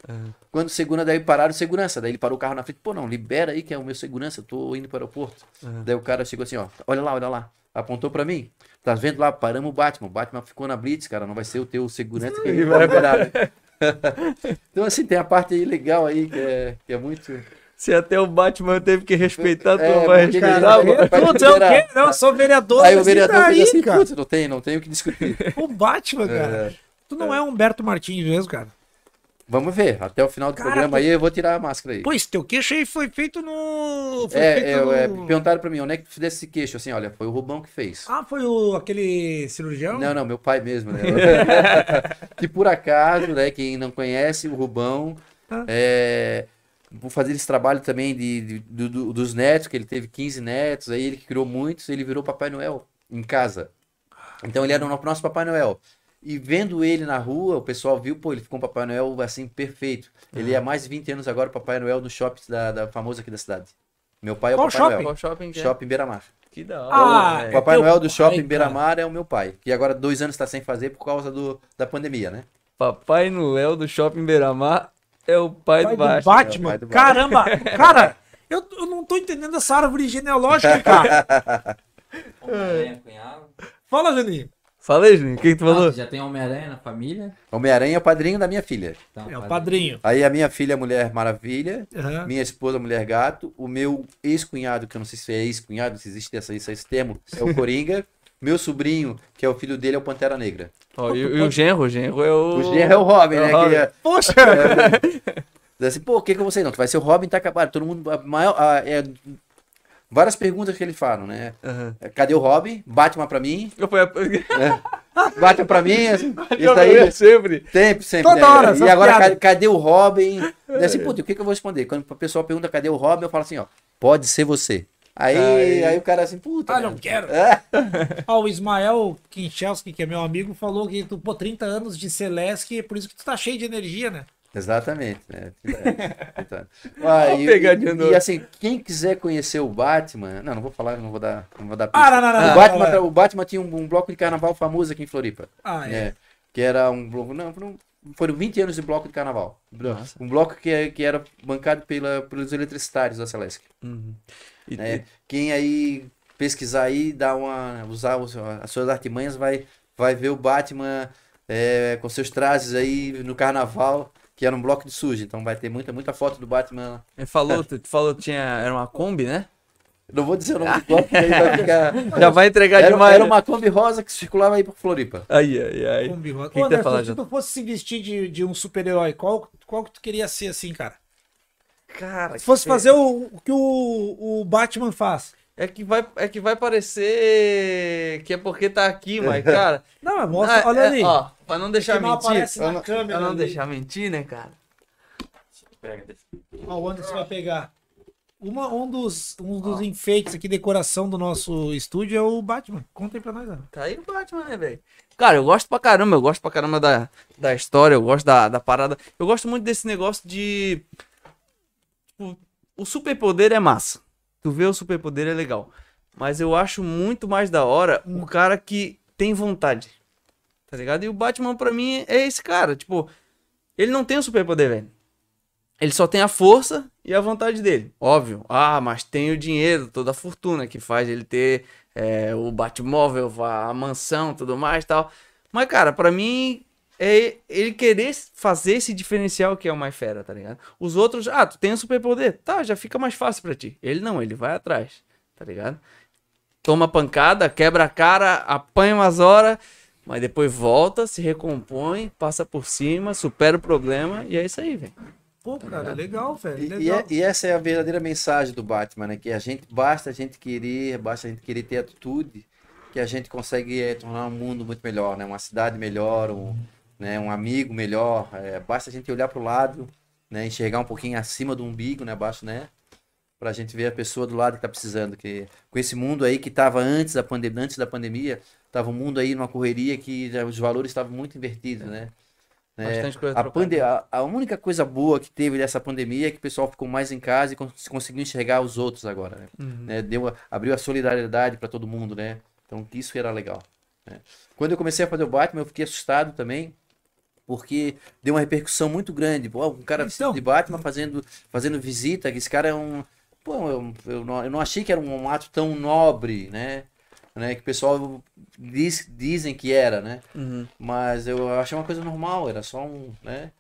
Quando o segurança, daí pararam o segurança. Daí ele parou o carro na frente. Pô, não, libera aí que é o meu segurança, eu tô indo para o aeroporto. Daí o cara chegou assim, ó, olha lá, olha lá. Apontou pra mim. Tá vendo lá? Paramos o Batman. O Batman ficou na Blitz, cara. Não vai ser o teu segurança que vai liberar. então, assim, tem a parte aí legal aí que é, que é muito. Se até o Batman teve que respeitar, tu É, não vai respeitar, Putz, é o quê? Não, eu sou vereador. Aí o vereador daí, fez assim, cara? não tem, não tem o que discutir. O Batman, cara. Tu não é Humberto Martins mesmo, cara. Vamos ver, até o final do programa aí eu vou tirar a máscara aí. Esse teu queixo aí foi feito no. Foi É, feito é, é, no- perguntaram pra mim, onde é que tu fizesse esse queixo? Assim, olha, foi o Rubão que fez. Ah, foi o, aquele cirurgião? Não, não, meu pai mesmo, né? que por acaso, né, quem não conhece, o Rubão, Ah. é, vou fazer esse trabalho também de, de- do- do- dos netos, que ele teve 15 netos, aí ele que criou muitos, ele virou Papai Noel em casa. Então ele era o nosso Papai Noel. E vendo ele na rua, o pessoal viu, pô, ele ficou um Papai Noel assim, perfeito. Ele é há mais de 20 anos agora Papai Noel no shopping da, da famoso aqui da cidade. Meu pai é o Qual Papai shopping? Noel. Qual shopping que é? Shopping Beira-Mar. Que da hora, Ah, é Papai Noel do Shopping. Beira-Mar é o meu pai, que agora dois anos está sem fazer por causa do, da pandemia, né? Papai Noel do Shopping Beira-Mar é o pai, Pai do do Batman. Batman. É o pai do Batman. Caramba, cara, eu, eu não tô entendendo essa árvore genealógica, cara. Cunhado. Fala, Juninho. Fala aí, Juninho, o que, que tu Ah, falou? já tem Homem-Aranha na família? Homem-Aranha é o padrinho da minha filha. Então, É o padrinho. Aí a minha filha é Mulher Maravilha, Aham. minha esposa Mulher Gato, o meu ex-cunhado, que eu não sei se é ex-cunhado, se existe essa, esse, esse termo, é o Coringa. meu sobrinho, que é o filho dele, é o Pantera Negra. Ó, e, e o genro, o genro é o... O genro é o Robin, É o né? Robin. Que é, Poxa, Diz assim, pô, o que que eu vou ser? Não, tu vai ser o Robin, tá acabado. Todo mundo, a maior, a- é, várias perguntas que eles falam, né? Aham. Cadê o Robin? Batman pra mim. Eu fui a... Batman pra mim. assim, Isso aí, sempre. Sempre, sempre. Toda né? hora, E agora, piadas. cadê, o Robin? Daí assim, puta, o que, que eu vou responder? Quando o pessoal pergunta cadê o Robin, eu falo assim, ó, pode ser você. Aí, Aí. aí, o cara assim, puta. Ah, né? não quero. É. Ó, o Ismael Kinchelski, que é meu amigo, falou que tu, pô, 30 anos de Celeste, por isso que tu tá cheio de energia, né? Exatamente, né? Então, ah, e, e- e assim, quem quiser conhecer o Batman, não, não vou falar, não vou dar, não vou dar Ah, não, não, não, o, não, Batman, não, não. o Batman tinha um, um bloco de carnaval famoso aqui em Floripa. Ah, é. né? Que era um bloco, não, não, foram 20 anos de bloco de carnaval. Um bloco que, que era bancado pela, pelos eletricitários da Celeste. Uhum. E- né? Quem aí pesquisar aí, dar uma, usar as suas artimanhas, vai, vai ver o Batman é, com seus trajes aí no carnaval, que era um bloco de sujo. Então vai ter muita, muita foto do Batman. Ele falou, tu tu falou que tinha, era uma Kombi, né? Não vou dizer o nome do bloco, porque aí vai ficar. Já vai entregar Era, demais. era uma Kombi rosa que circulava aí por Floripa. Ai, ai, ai. Combi rosa. O que Ô, que falar, se tu fosse se vestir de, de um super-herói, qual, qual que tu queria ser assim, cara? Cara, Se fosse que- fazer o, o que o, o Batman faz. É que, vai, é que vai parecer que é porque tá aqui, mas, cara. Não, mas mostra, Ah, olha é, ali. Ó, pra não deixar não mentir. aparece Pra na não, câmera pra não ali. deixar mentir, né, cara? Ó, o Anderson vai pegar. Uma, um dos, um dos enfeites aqui, decoração do nosso estúdio é o Batman. Conta aí pra nós, Anderson. Tá aí o Batman, né, velho? Cara, eu gosto pra caramba, eu gosto pra caramba da, da história, eu gosto da, da parada. Eu gosto muito desse negócio de. Tipo, o superpoder é massa. Tu vê o superpoder é legal. Mas eu acho muito mais da hora o cara que tem vontade. Tá ligado? E o Batman, pra mim, é esse cara. Tipo, ele não tem o superpoder, velho. Ele só tem a força e a vontade dele. Óbvio. Ah, mas tem o dinheiro, toda a fortuna que faz ele ter é, o Batmóvel, a mansão, tudo mais tal. Mas, cara, pra mim, é ele querer fazer esse diferencial que é o mais fera, tá ligado? Os outros, ah, tu tem o superpoder. Tá, já fica mais fácil pra ti. Ele não, ele vai atrás, tá ligado? Toma pancada, quebra a cara, apanha umas horas, mas depois volta, se recompõe, passa por cima, supera o problema e é isso aí, velho. Pô, cara, legal, velho. E, e Legal. é- e essa é a verdadeira mensagem do Batman, né? Que a gente, basta a gente querer, basta a gente querer ter atitude, que a gente consegue eh, tornar um mundo muito melhor, né? Uma cidade melhor, um, né? um amigo melhor. eh, basta a gente olhar para o lado, né? Enxergar um pouquinho acima do umbigo, né? Abaixo, né? Pra gente ver a pessoa do lado que tá precisando. Que, com esse mundo aí que tava antes da pandemia, antes da pandemia, tava um mundo aí numa correria que já os valores estavam muito invertidos, né? né? Coisa A, pande a, a única coisa boa que teve dessa pandemia é que o pessoal ficou mais em casa e cons- conseguiu enxergar os outros agora, né? Uhum. Né? Deu, a- abriu a solidariedade para todo mundo, né? Então isso era legal. né? Quando eu comecei a fazer o Batman, eu fiquei assustado também, porque deu uma repercussão muito grande. Pô, um cara Então. de Batman fazendo, fazendo visita, que esse cara é um. Pô, eu, eu, não, eu não achei que era um ato tão nobre, né? né? Que o pessoal diz, dizem que era, né? Uhum. Mas eu achei uma coisa normal, era só um, né?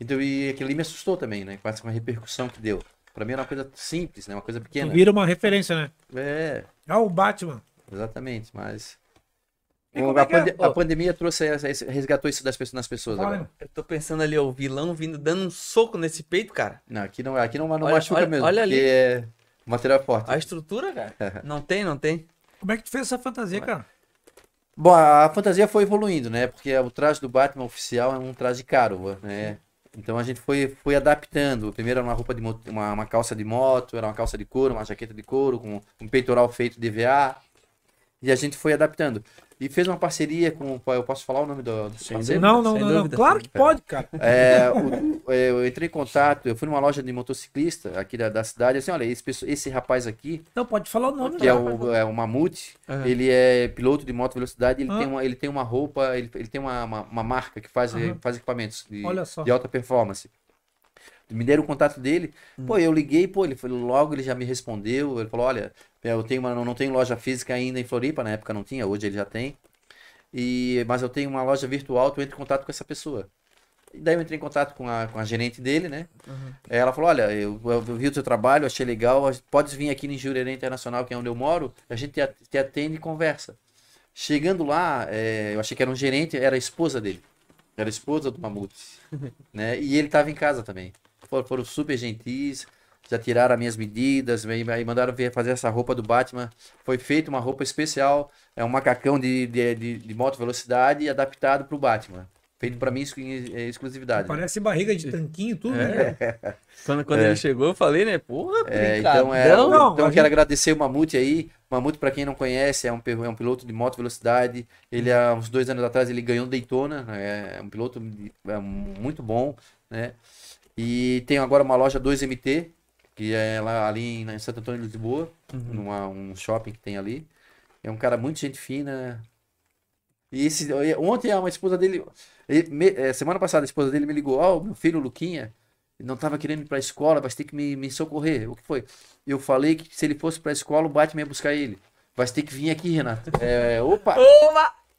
Então, e aquilo ali me assustou também, né? Com essa- com a repercussão que deu. Pra mim era uma coisa simples, né? Uma coisa pequena. Vira uma referência, né? É, Ah, o Batman. exatamente, mas... E a, é que é? pande- a pandemia trouxe, resgatou isso das pessoas, nas pessoas Fala, agora. Eu tô pensando ali, ó, o vilão vindo dando um soco nesse peito, cara. Não, aqui não, aqui não, não Olha- machuca olha- mesmo, olha porque ali. é material forte. A estrutura, cara. Não tem, não tem. Como é que tu fez essa fantasia, cara? Bom, a fantasia foi evoluindo, né? Porque o traje do Batman oficial é um traje caro, né? Então a gente foi, foi adaptando. Primeiro era uma roupa de moto, uma, uma calça de moto, era uma calça de couro, uma jaqueta de couro, com um peitoral feito de EVA. E a gente foi adaptando. E fez uma parceria com. Eu posso falar o nome do, do parceiro? Não, não, sem não, não. dúvida. Claro que pode, cara. É, o- é, eu entrei em contato, eu fui numa loja de motociclista aqui da, da cidade, assim, olha, esse, esse rapaz aqui, Não, pode falar o nome. que é né? o, é o Mamute, Aham. ele é piloto de moto velocidade, ele, Ah. tem, uma, ele tem uma roupa, ele, ele tem uma, uma, uma marca que faz, Aham. faz equipamentos de, Olha só. de alta performance. Me deram o contato dele, pô, eu liguei, pô, ele foi, logo ele já me respondeu, ele falou, olha, eu tenho uma, não tenho loja física ainda em Floripa, na época não tinha, hoje ele já tem, e, mas eu tenho uma loja virtual, tu entra em contato com essa pessoa. E daí eu entrei em contato com a, com a gerente dele, né? Ela falou, olha, eu, eu vi o seu trabalho, achei legal, pode vir aqui em Jurerê Internacional, que é onde eu moro, a gente te atende e conversa. Chegando lá, é, eu achei que era um gerente, era a esposa dele. Era a esposa do Mamute, né? E ele estava em casa também. Foram, super gentis, já tiraram as minhas medidas, aí aí mandaram ver fazer essa roupa do Batman. Foi feita uma roupa especial, é um macacão de, de, de, de moto velocidade adaptado pro Batman. Feito pra mim exclu- é, exclusividade. Parece barriga de tanquinho, tudo. né? Quando, quando É. ele chegou, eu falei, né? Porra, É, então, é. Não, então a eu quero agradecer o Mamute aí. Mamute, para quem não conhece, é um, é um piloto de moto velocidade. Ele, há uns dois anos atrás, ele ganhou Daytona. né? É um piloto de- é muito bom, né? E tem agora uma loja 2MT, que é lá ali em, em Santo Antônio de Lisboa, numa, um shopping que tem ali. É um cara muito gente fina. E esse, ontem a esposa dele, ele- me- eh, semana passada a esposa dele me ligou, ó, meu filho Luquinha, não estava querendo ir para a escola, vai ter que me, me socorrer. O que foi? Eu falei que se ele fosse para a escola, o Batman ia buscar ele. Vai ter que vir aqui, Renato. É, opa!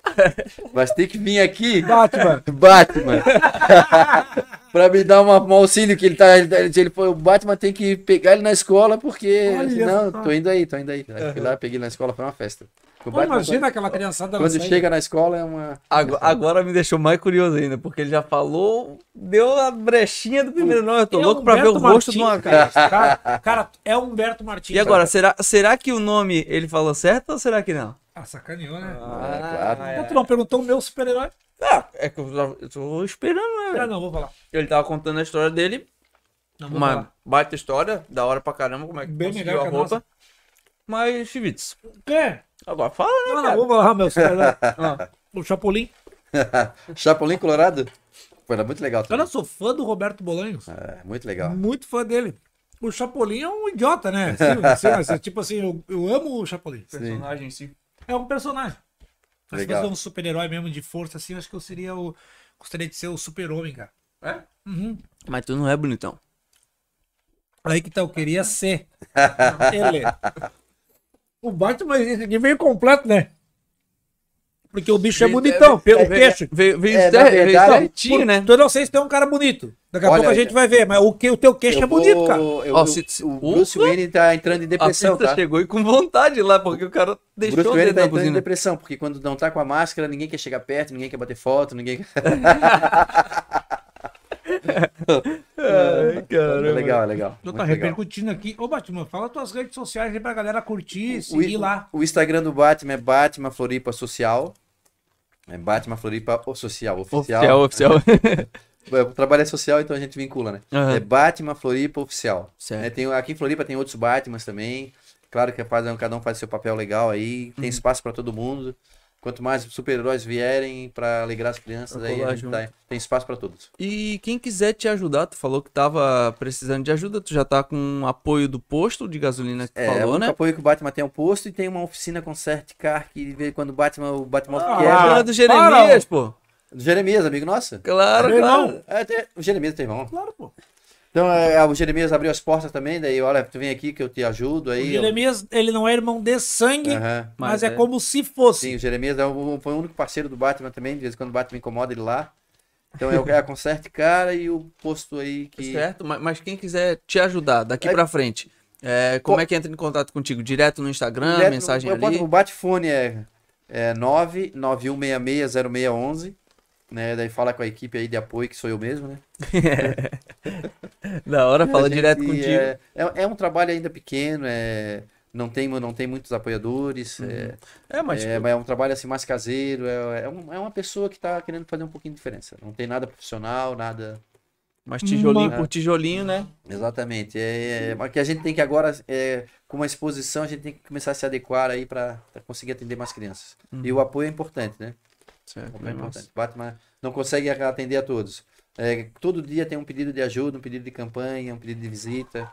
Vai ter que vir aqui, Batman. Batman. pra me dar uma, um auxílio que ele tá. Ele, ele foi, o Batman tem que pegar ele na escola, porque. Olha Não, tô indo aí, tô indo aí. Aí fui lá, peguei ele na escola, foi uma festa. Pô, Batman, imagina aquela criançada quando, quando chega na escola é uma. Agora, agora me deixou mais curioso ainda, porque ele já falou, deu a brechinha do primeiro nome. Eu tô É louco pra ver o Humberto rosto de uma Martins, cara. cara. Cara, é Humberto Martins. E agora, será, será que o nome ele falou certo ou será que não? Ah, sacaneou, né? Ah, claro. Pô, tu não perguntou o meu super-herói? Ah, é que eu, já- eu tô esperando, né? Ah, não, vou falar. Ele tava contando a história dele, Não, uma falar. baita história, da hora pra caramba, como é que Bem conseguiu a roupa. nossa. Mas, Chivitz, Quem? agora fala, né, Não, não, cara? vou falar meu super-herói. Ah, O Chapolin. Chapolin Colorado? Pô, era muito legal Eu também. não sou fã do Roberto Bolanhos. É, muito legal. Muito fã dele. O Chapolin é um idiota, né? Assim, assim, tipo assim, eu, eu amo o Chapolin. personagem em si. É um personagem. Se fosse um super-herói mesmo de força, assim, eu acho que eu seria o. Gostaria de ser o super-homem, cara. É? Uhum. Mas tu não é bonitão. Aí que tá, eu queria ser. Ele. O Batman, esse aqui veio completo, né? Porque o bicho é bonitão, pelo queixo. Veio, veio, É, veio certinho, Por- né? Então eu não sei se tem um cara bonito. Daqui a Olha, pouco a gente vai ver, mas o, que, o teu queixo Eu é bonito, vou- cara. eu- Ó, eu- se- se- o Bruce! Wayne tá entrando em A depressão, pista tá? chegou e com vontade lá, porque o cara deixou Bruce o Wayne tá entrando em depressão, porque quando não tá com a máscara, ninguém quer chegar perto, ninguém quer bater foto, ninguém Ai, É caramba. legal, é legal. Tu tá repercutindo aqui. Ô, Batman, fala tuas redes sociais aí pra galera curtir, O, seguir lá. o Instagram do Batman é Batman Floripa Social. É Batman Floripa o Social, oficial. Oficial, oficial. É, O trabalho é social, então a gente vincula, né? Aham. É Batman Floripa Oficial. Certo. É, tem, aqui em Floripa tem outros Batmans também. Claro que faz, cada um faz seu papel legal aí. Uhum. Tem espaço pra todo mundo. Quanto mais super-heróis vierem pra alegrar as crianças, aí tá- tem espaço pra todos. E quem quiser te ajudar, tu falou que tava precisando de ajuda, tu já tá com apoio do posto de gasolina que tu É, falou, o único né? apoio que o Batman tem é um posto e tem uma oficina com Cert Car que quando o Batman, o Batman Ah, quebra. Ah, do Jeremias, pô. Do Jeremias, amigo nosso. Claro, claro. É, tem- o Jeremias tem irmão. Claro, pô. Então, é, o Jeremias abriu as portas também, daí, olha, tu vem aqui que eu te ajudo O aí. Jeremias, ele não é irmão de sangue, Aham. mas, Mas é, é. como se fosse. Sim, o Jeremias é o, foi o único parceiro do Batman também, de vez em quando o Batman incomoda ele lá. Então é, o- é Conserte Cara e o posto aí que... Certo, mas, mas quem quiser te ajudar daqui É- pra frente, é, como é que entra em contato contigo? Direto no Instagram, Direto no- mensagem eu boto- ali? O Batfone é, é 991660611, né? Daí fala com a equipe aí de apoio, que sou eu mesmo, né? Da hora, fala gente direto contigo. É, é, é um trabalho ainda pequeno, é, não, tem, não tem muitos apoiadores, é, É, mas é, mas é um trabalho assim mais caseiro, é, é, um- é uma pessoa que está querendo fazer um pouquinho de diferença. Não tem nada profissional, nada... mas tijolinho Uma- por tijolinho, né? Exatamente. É, é, que a gente tem que agora, é, com uma exposição, a gente tem que começar a se adequar aí para conseguir atender mais crianças. E o apoio é importante, né? Certo, é bem massa. importante. Batman não consegue atender a todos. É, todo dia tem um pedido de ajuda, um pedido de campanha, um pedido de visita.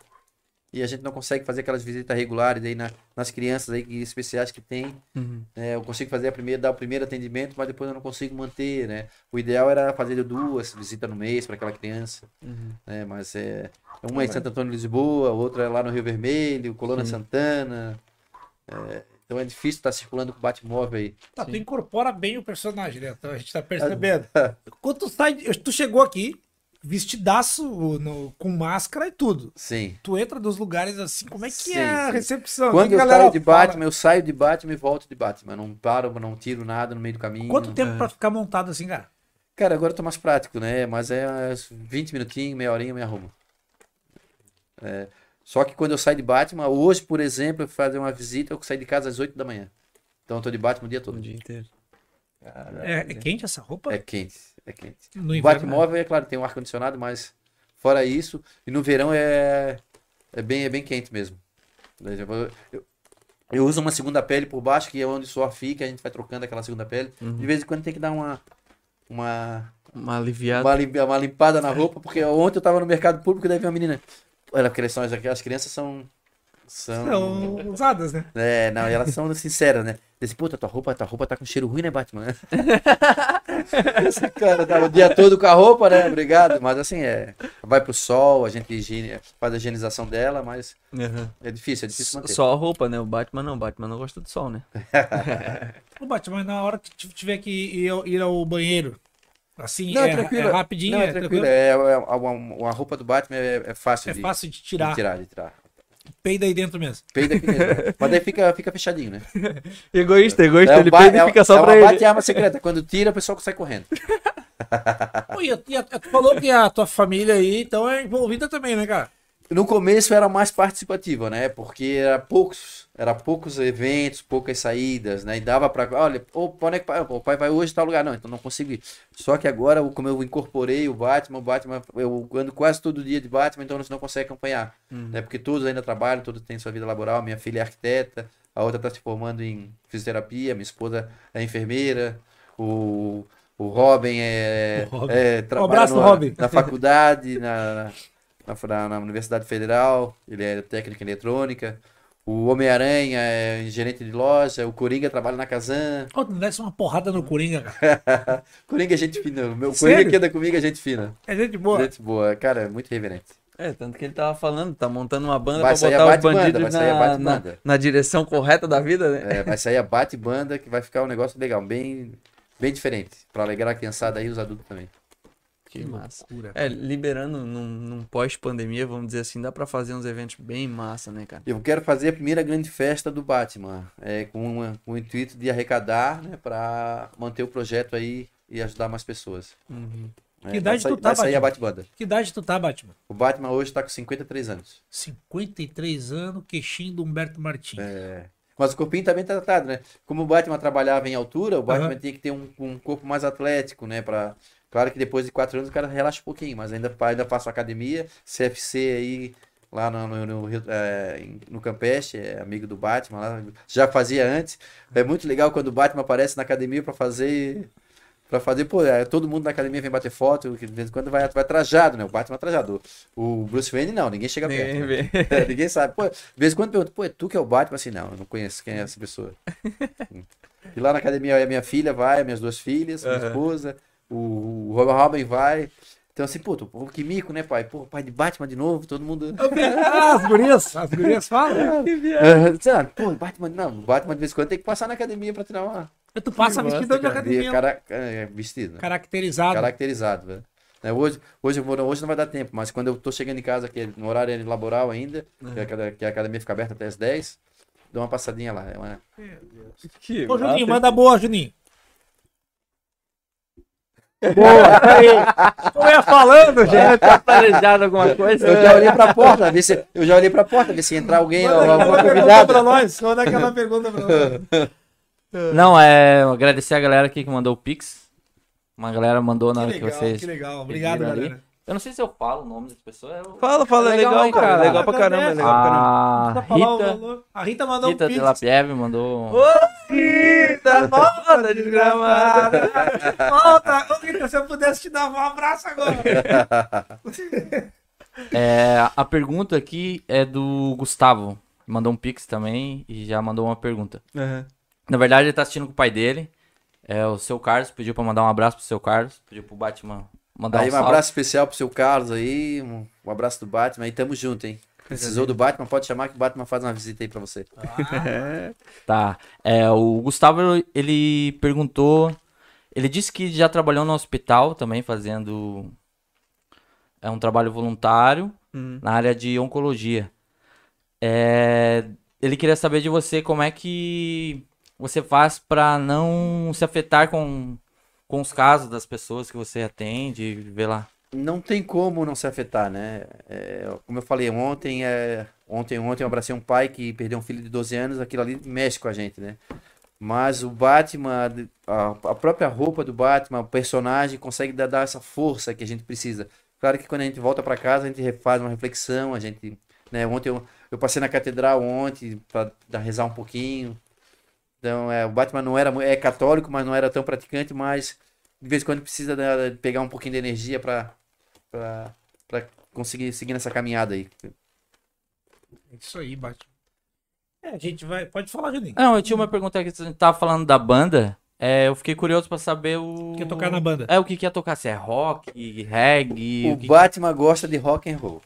E a gente não consegue fazer aquelas visitas regulares aí na- nas crianças aí que- especiais que tem. Uhum. né? eu consigo fazer a primeira, dar o primeiro atendimento, mas depois eu não consigo manter, né? O ideal era fazer duas visitas no mês para aquela criança Uhum. né? Mas é uma é em Santo Antônio de Lisboa, outra é lá no Rio Vermelho, Colônia Santana. É, então é difícil estar circulando com o Batmóvel aí. Tá, tu incorpora bem o personagem, né? Então a gente tá percebendo. Quando tu sai, tu chegou aqui, vestidaço, no- com máscara e tudo. Sim. Tu entra nos lugares assim, como é que Sim, é a sim. recepção? Quando eu saio de fala? Batman, eu saio de Batman e volto de Batman. Não paro, não tiro nada no meio do caminho. Quanto tempo pra ficar montado assim, cara? Cara, agora eu tô mais prático, né? Mas é uns 20 minutinhos, meia horinha, eu me arrumo. É, Só que quando eu saio de Batman, hoje, por exemplo, eu fazer uma visita, eu saí de casa às 8 da manhã. Então eu tô de Batman o dia todo. O dia inteiro. É, é quente essa roupa? É quente, é quente. No O né? Batmóvel, é claro, tem um ar-condicionado, mas fora isso, e no verão é, é, bem, é bem quente mesmo. Exemplo, Eu, eu uso uma segunda pele por baixo, que é onde o suor fica, a gente vai trocando aquela segunda pele. De vez em quando tem que dar uma, uma, Uma aliviada. uma, uma limpada na roupa, porque ontem eu tava no mercado público e daí veio uma menina. Olha, porque elas são, as crianças são. São. São usadas, né? É, não, e elas são sinceras, né? Disse, puta, tua roupa, tua roupa tá com cheiro ruim, né, Batman? Esse cara tava o dia todo com a roupa, né? Obrigado. Mas assim, é. Vai pro sol, a gente higiene- faz a higienização dela, mas Aham. é difícil, é difícil Só manter. só a roupa, né? O Batman não. O Batman não gosta do sol, né? Ô, Batman, na hora que tu tiver que ir ao banheiro, assim, Não, é, é tranquilo. é rapidinho, Não, é é tranquilo. tranquilo. É, é, a, a roupa do Batman é, é fácil, É de, fácil de de tirar. tirar, de tirar. Peida aí dentro mesmo. Peida aqui mesmo. Mas daí fica, fica fechadinho, né? Egoísta, egoísta. É ele ba- peida é e um- fica só é pra uma ele. bate-arma secreta. Quando tira, o pessoal sai correndo. Pô, e a- e a- tu falou que a tua família aí, então, é envolvida também, né, cara? No começo era mais participativa, né? Porque era poucos, era poucos eventos, poucas saídas, né? E dava pra. Olha, ô, pra onde é que pai? O pai vai hoje tal lugar. Não, então não consigo ir. Só que agora, como eu incorporei o Batman, o Batman, eu ando quase todo dia de Batman, então você não consegue acompanhar. Né? Porque todos ainda trabalham, todos têm sua vida laboral. Minha filha é arquiteta, a outra está se formando em fisioterapia, minha esposa é enfermeira, o, o Robin é. O Robin. é trabalha abraço, no- Robin. Na faculdade, na, na, na, na Universidade Federal, ele é técnico em eletrônica. O Homem-Aranha é gerente de loja, o Coringa trabalha na Kazan. Não desce uma porrada no Coringa, cara. Coringa é gente fina. O meu Sério? Coringa que anda comigo é gente fina. É gente boa. Gente boa. Cara, é muito reverente. É, tanto que ele tava falando, tá montando uma banda Vai pra sair botar os bandidos vai sair a na, na, na direção correta da vida, né? É, vai sair a bate-banda que vai ficar um negócio legal, bem, bem diferente. Pra alegrar a criançada aí e os adultos também. Que massa. Loucura. É, liberando num, num pós-pandemia, vamos dizer assim, dá pra fazer uns eventos bem massa, né, cara? Eu quero fazer a primeira grande festa do Batman, é, com, uma- com o intuito de arrecadar, né, para manter o projeto aí e ajudar mais pessoas. Uhum. É, Que idade vai tu tá, vai sair a Batman? bate-banda. Que idade tu tá, Batman? O Batman hoje tá com 53 anos. 53 anos, queixinho do Humberto Martins. É. Mas o corpinho tá bem tratado, né? Como o Batman trabalhava em altura, o Batman Aham. tinha que ter um, um corpo mais atlético, né? Pra... Claro que depois de quatro anos o cara relaxa um pouquinho, mas ainda, ainda faço academia, CFC aí lá no, no, no, é, no Campeche, é amigo do Batman lá, já fazia antes. É muito legal quando o Batman aparece na academia pra fazer. Pra fazer, pô, é, todo mundo na academia vem bater foto, de vez em quando vai, vai trajado, né? O Batman é trajado. O Bruce Wayne não, ninguém chega perto. Ninguém né? É, ninguém sabe. Pô, de vez em quando pergunta, pô, é tu que é o Batman? Assim, não, eu não conheço quem é essa pessoa. e lá na academia a minha filha vai, minhas duas filhas, minha Aham. esposa, o, o Robin vai. Então assim, pô, tu- pô, que mico, né, pai? Pô, pai de Batman de novo, todo mundo. Ah, as gurias, as gurias falam. Ah, sei lá, pô, Batman, não, Batman de vez em quando tem que passar na academia pra tirar uma. Tu passa vestido de cara. academia. Cara, é, vestido. né? Caracterizado. Caracterizado, velho. Né, Hoje, hoje, vou- hoje não vai dar tempo, mas quando eu tô chegando em casa, que é no horário laboral ainda, que, a, que a academia fica aberta até as 10, dou uma passadinha lá. É uma- Que Ô, Juninho, manda boa, Juninho. Boa, aí. Eu ia falando, gente. Já tá planejado alguma coisa? Eu já olhei pra porta, ver se, eu já olhei pra porta, ver se entrar alguém, Manda alguma aquela pergunta convidada. pra nós. Manda aquela pergunta pra nós. Não, é agradecer a galera aqui que mandou o Pix. Uma galera mandou na Que hora que, legal, vocês. que legal. Obrigado, pediram ali. Eu não sei se eu falo o nome das pessoas. eu- Fala, fala, é legal, hein, cara. Legal pra caramba, é legal pra caramba. A falar o Rita. A Rita mandou Rita um de pix. Lapiev mandou. Rita, nossa, desgramada. Volta. Ô, Rita, se eu pudesse te dar um abraço agora. É, a pergunta aqui é do Gustavo. Mandou um Pix também e já mandou uma pergunta. Aham. Na verdade, ele tá assistindo com o pai dele. É o seu Carlos, pediu pra mandar um abraço pro seu Carlos. Pediu pro Batman mandar Aí um um abraço especial pro seu Carlos aí, um, um abraço do Batman aí, tamo junto, hein? Precisou do Batman, pode chamar que o Batman faz uma visita aí pra você. Tá. É, o Gustavo, ele perguntou. Ele disse que já trabalhou no hospital também, fazendo. É um trabalho voluntário Hum. na área de oncologia. É, ele queria saber de você como é que você faz pra não se afetar com, com os casos das pessoas que você atende, vê lá. não tem como não se afetar, né? É, como eu falei ontem, é, ontem, ontem eu abracei um pai que perdeu um filho de 12 anos, aquilo ali mexe com a gente, né? Mas o Batman, a, a própria roupa do Batman, o personagem consegue dar, dar essa força que a gente precisa. Claro que quando a gente volta para casa, a gente faz uma reflexão, a gente, né? Ontem eu, eu passei na catedral ontem para rezar um pouquinho. Então, é, o Batman não era é católico, mas não era tão praticante, mas de vez em quando precisa de, de pegar um pouquinho de energia para para conseguir seguir nessa caminhada aí. É isso aí, Batman. É, a gente vai. Pode falar, Juninho. Não, eu tinha uma pergunta que você tava falando da banda. É, eu fiquei curioso pra saber o. Quer tocar na banda? É, o que, que ia tocar? Se é rock, reggae. O, que Batman gosta de rock and roll.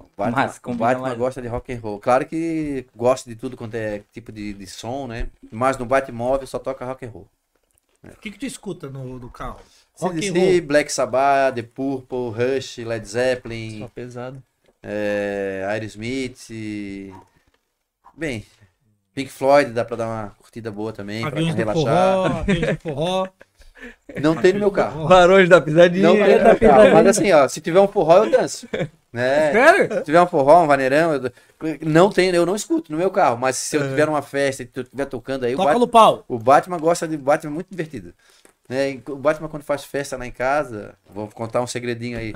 O Batman, Mas o Batman mais. gosta de rock and roll. Claro que gosta de tudo quanto é tipo de, de som, né? Mas no Batmóvel só toca rock and roll. O que, que tu escuta no, no carro? Rock CDC, Black Sabbath, The Purple, Rush, Led Zeppelin, Só pesado. é, Aerosmith. e- Bem, Pink Floyd dá pra dar uma curtida boa também, pra Aviões do relaxar. forró, aviões do forró. Não tem no meu carro. Barões da pisadinha. Não tem no meu carro. Mas assim, ó, se tiver um forró, eu danço. Né? Sério? Se tiver um forró, um vaneirão, eu... não tem, eu não escuto no meu carro. Mas se eu tiver uma festa e tu estiver tocando aí, o Toca Batman, no pau. o Batman gosta de Batman é muito divertido. Né? O Batman quando faz festa lá em casa, vou contar um segredinho aí.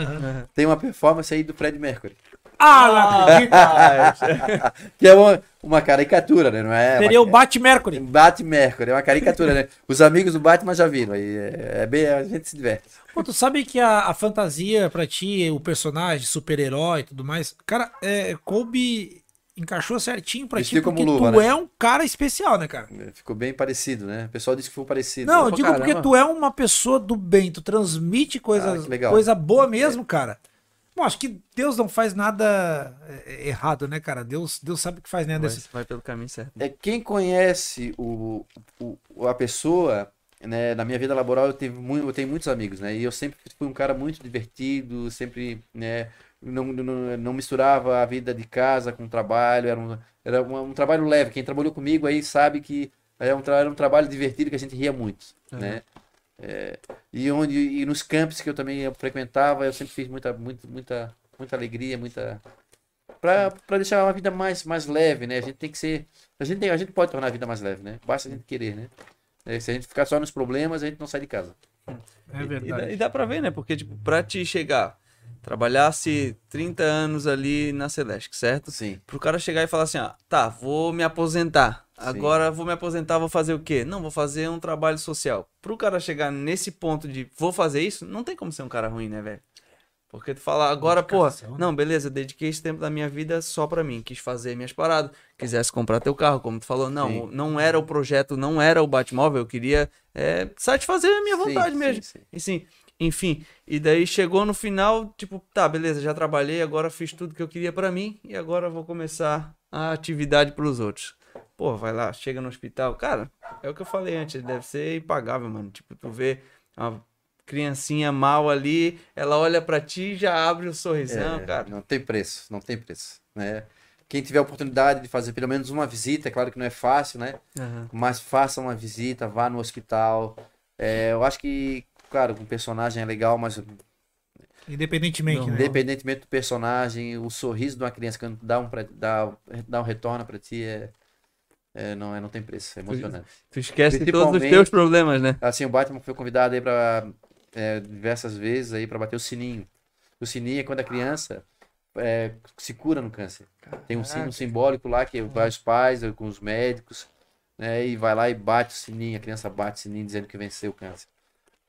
Tem uma performance aí do Fred Mercury. Ah, acredito. Que é uma, uma caricatura, né? Não é? Seria o uma... Bat Mercury. Bat Mercury, é uma caricatura, né? Os amigos do Batman já viram. Aí é, é bem, a gente se diverte. Pô, tu sabe que a, a fantasia pra ti, o personagem, super-herói e tudo mais, cara, é, coube encaixou certinho pra ti, Vestiu como porque luva, tu né? é um cara especial, né, cara? Ficou bem parecido, né? O pessoal disse que foi parecido. Não, eu Pô, digo porque caramba. tu é uma pessoa do bem, tu transmite coisa, Ah, coisa boa mesmo, cara. Bom, acho que Deus não faz nada é, errado, né, cara? Deus, Deus sabe o que faz, né, Anderson? vai pelo caminho certo. É quem conhece o, o- a pessoa, né? Na minha vida laboral eu tive muito, eu tenho muitos amigos, né? E eu sempre fui um cara muito divertido, sempre, né? Não, não, não misturava a vida de casa com o trabalho, era um, era um, um trabalho leve. Quem trabalhou comigo aí sabe que era um, tra- era um trabalho divertido que a gente ria muito, né? É, e onde e nos campos que eu também eu frequentava, eu sempre fiz muita, muita, muita, muita alegria, muita para deixar uma vida mais, mais leve, né? A gente tem que ser. A gente, tem, a gente pode tornar a vida mais leve, né? Basta a gente querer, né? É, se a gente ficar só nos problemas, a gente não sai de casa. É E dá, verdade. e dá pra ver, né? Porque, tipo, pra te chegar, trabalhasse 30 anos ali na Celeste, certo? Sim. Pro cara chegar e falar assim, ah, tá, vou me aposentar. Agora vou me aposentar, vou fazer o quê? Não, vou fazer um trabalho social. Pro cara chegar nesse ponto de vou fazer isso, não tem como ser um cara ruim, né, velho? Porque tu fala, agora, pô, Dedicação, né? não, beleza, dediquei esse tempo da minha vida só pra mim, quis fazer minhas paradas, quisesse comprar teu carro, como tu falou, não, Sim. não era o projeto, não era o Batmóvel, eu queria é, satisfazer a minha vontade sim, mesmo. sim. E sim, enfim, e daí chegou no final, tipo, tá, beleza, já trabalhei, agora fiz tudo que eu queria pra mim e agora vou começar a atividade pros outros. Pô, vai lá, chega no hospital, cara, é o que eu falei antes, deve ser impagável, mano. Tipo, tu vê uma criancinha mal ali, ela olha pra ti e já abre o sorrisão, É, cara. Não tem preço, não tem preço, né? Quem tiver a oportunidade de fazer pelo menos uma visita, é claro que não é fácil, né? Aham. Mas faça uma visita, vá no hospital. É, eu acho que, claro, um personagem é legal, mas Independentemente, Não, né? independente do personagem, o sorriso de uma criança quando dá um, pra- dá, dá um retorno pra ti é, é, não, é, não tem preço, é emocionante. Tu esquece todos os teus problemas, né? Assim, o Batman foi convidado aí para diversas vezes aí para bater o sininho. O sininho é quando a criança é, se cura no câncer. Tem um sino simbólico lá que vai os pais com os médicos, né, e vai lá e bate o sininho, a criança bate o sininho dizendo que venceu o câncer.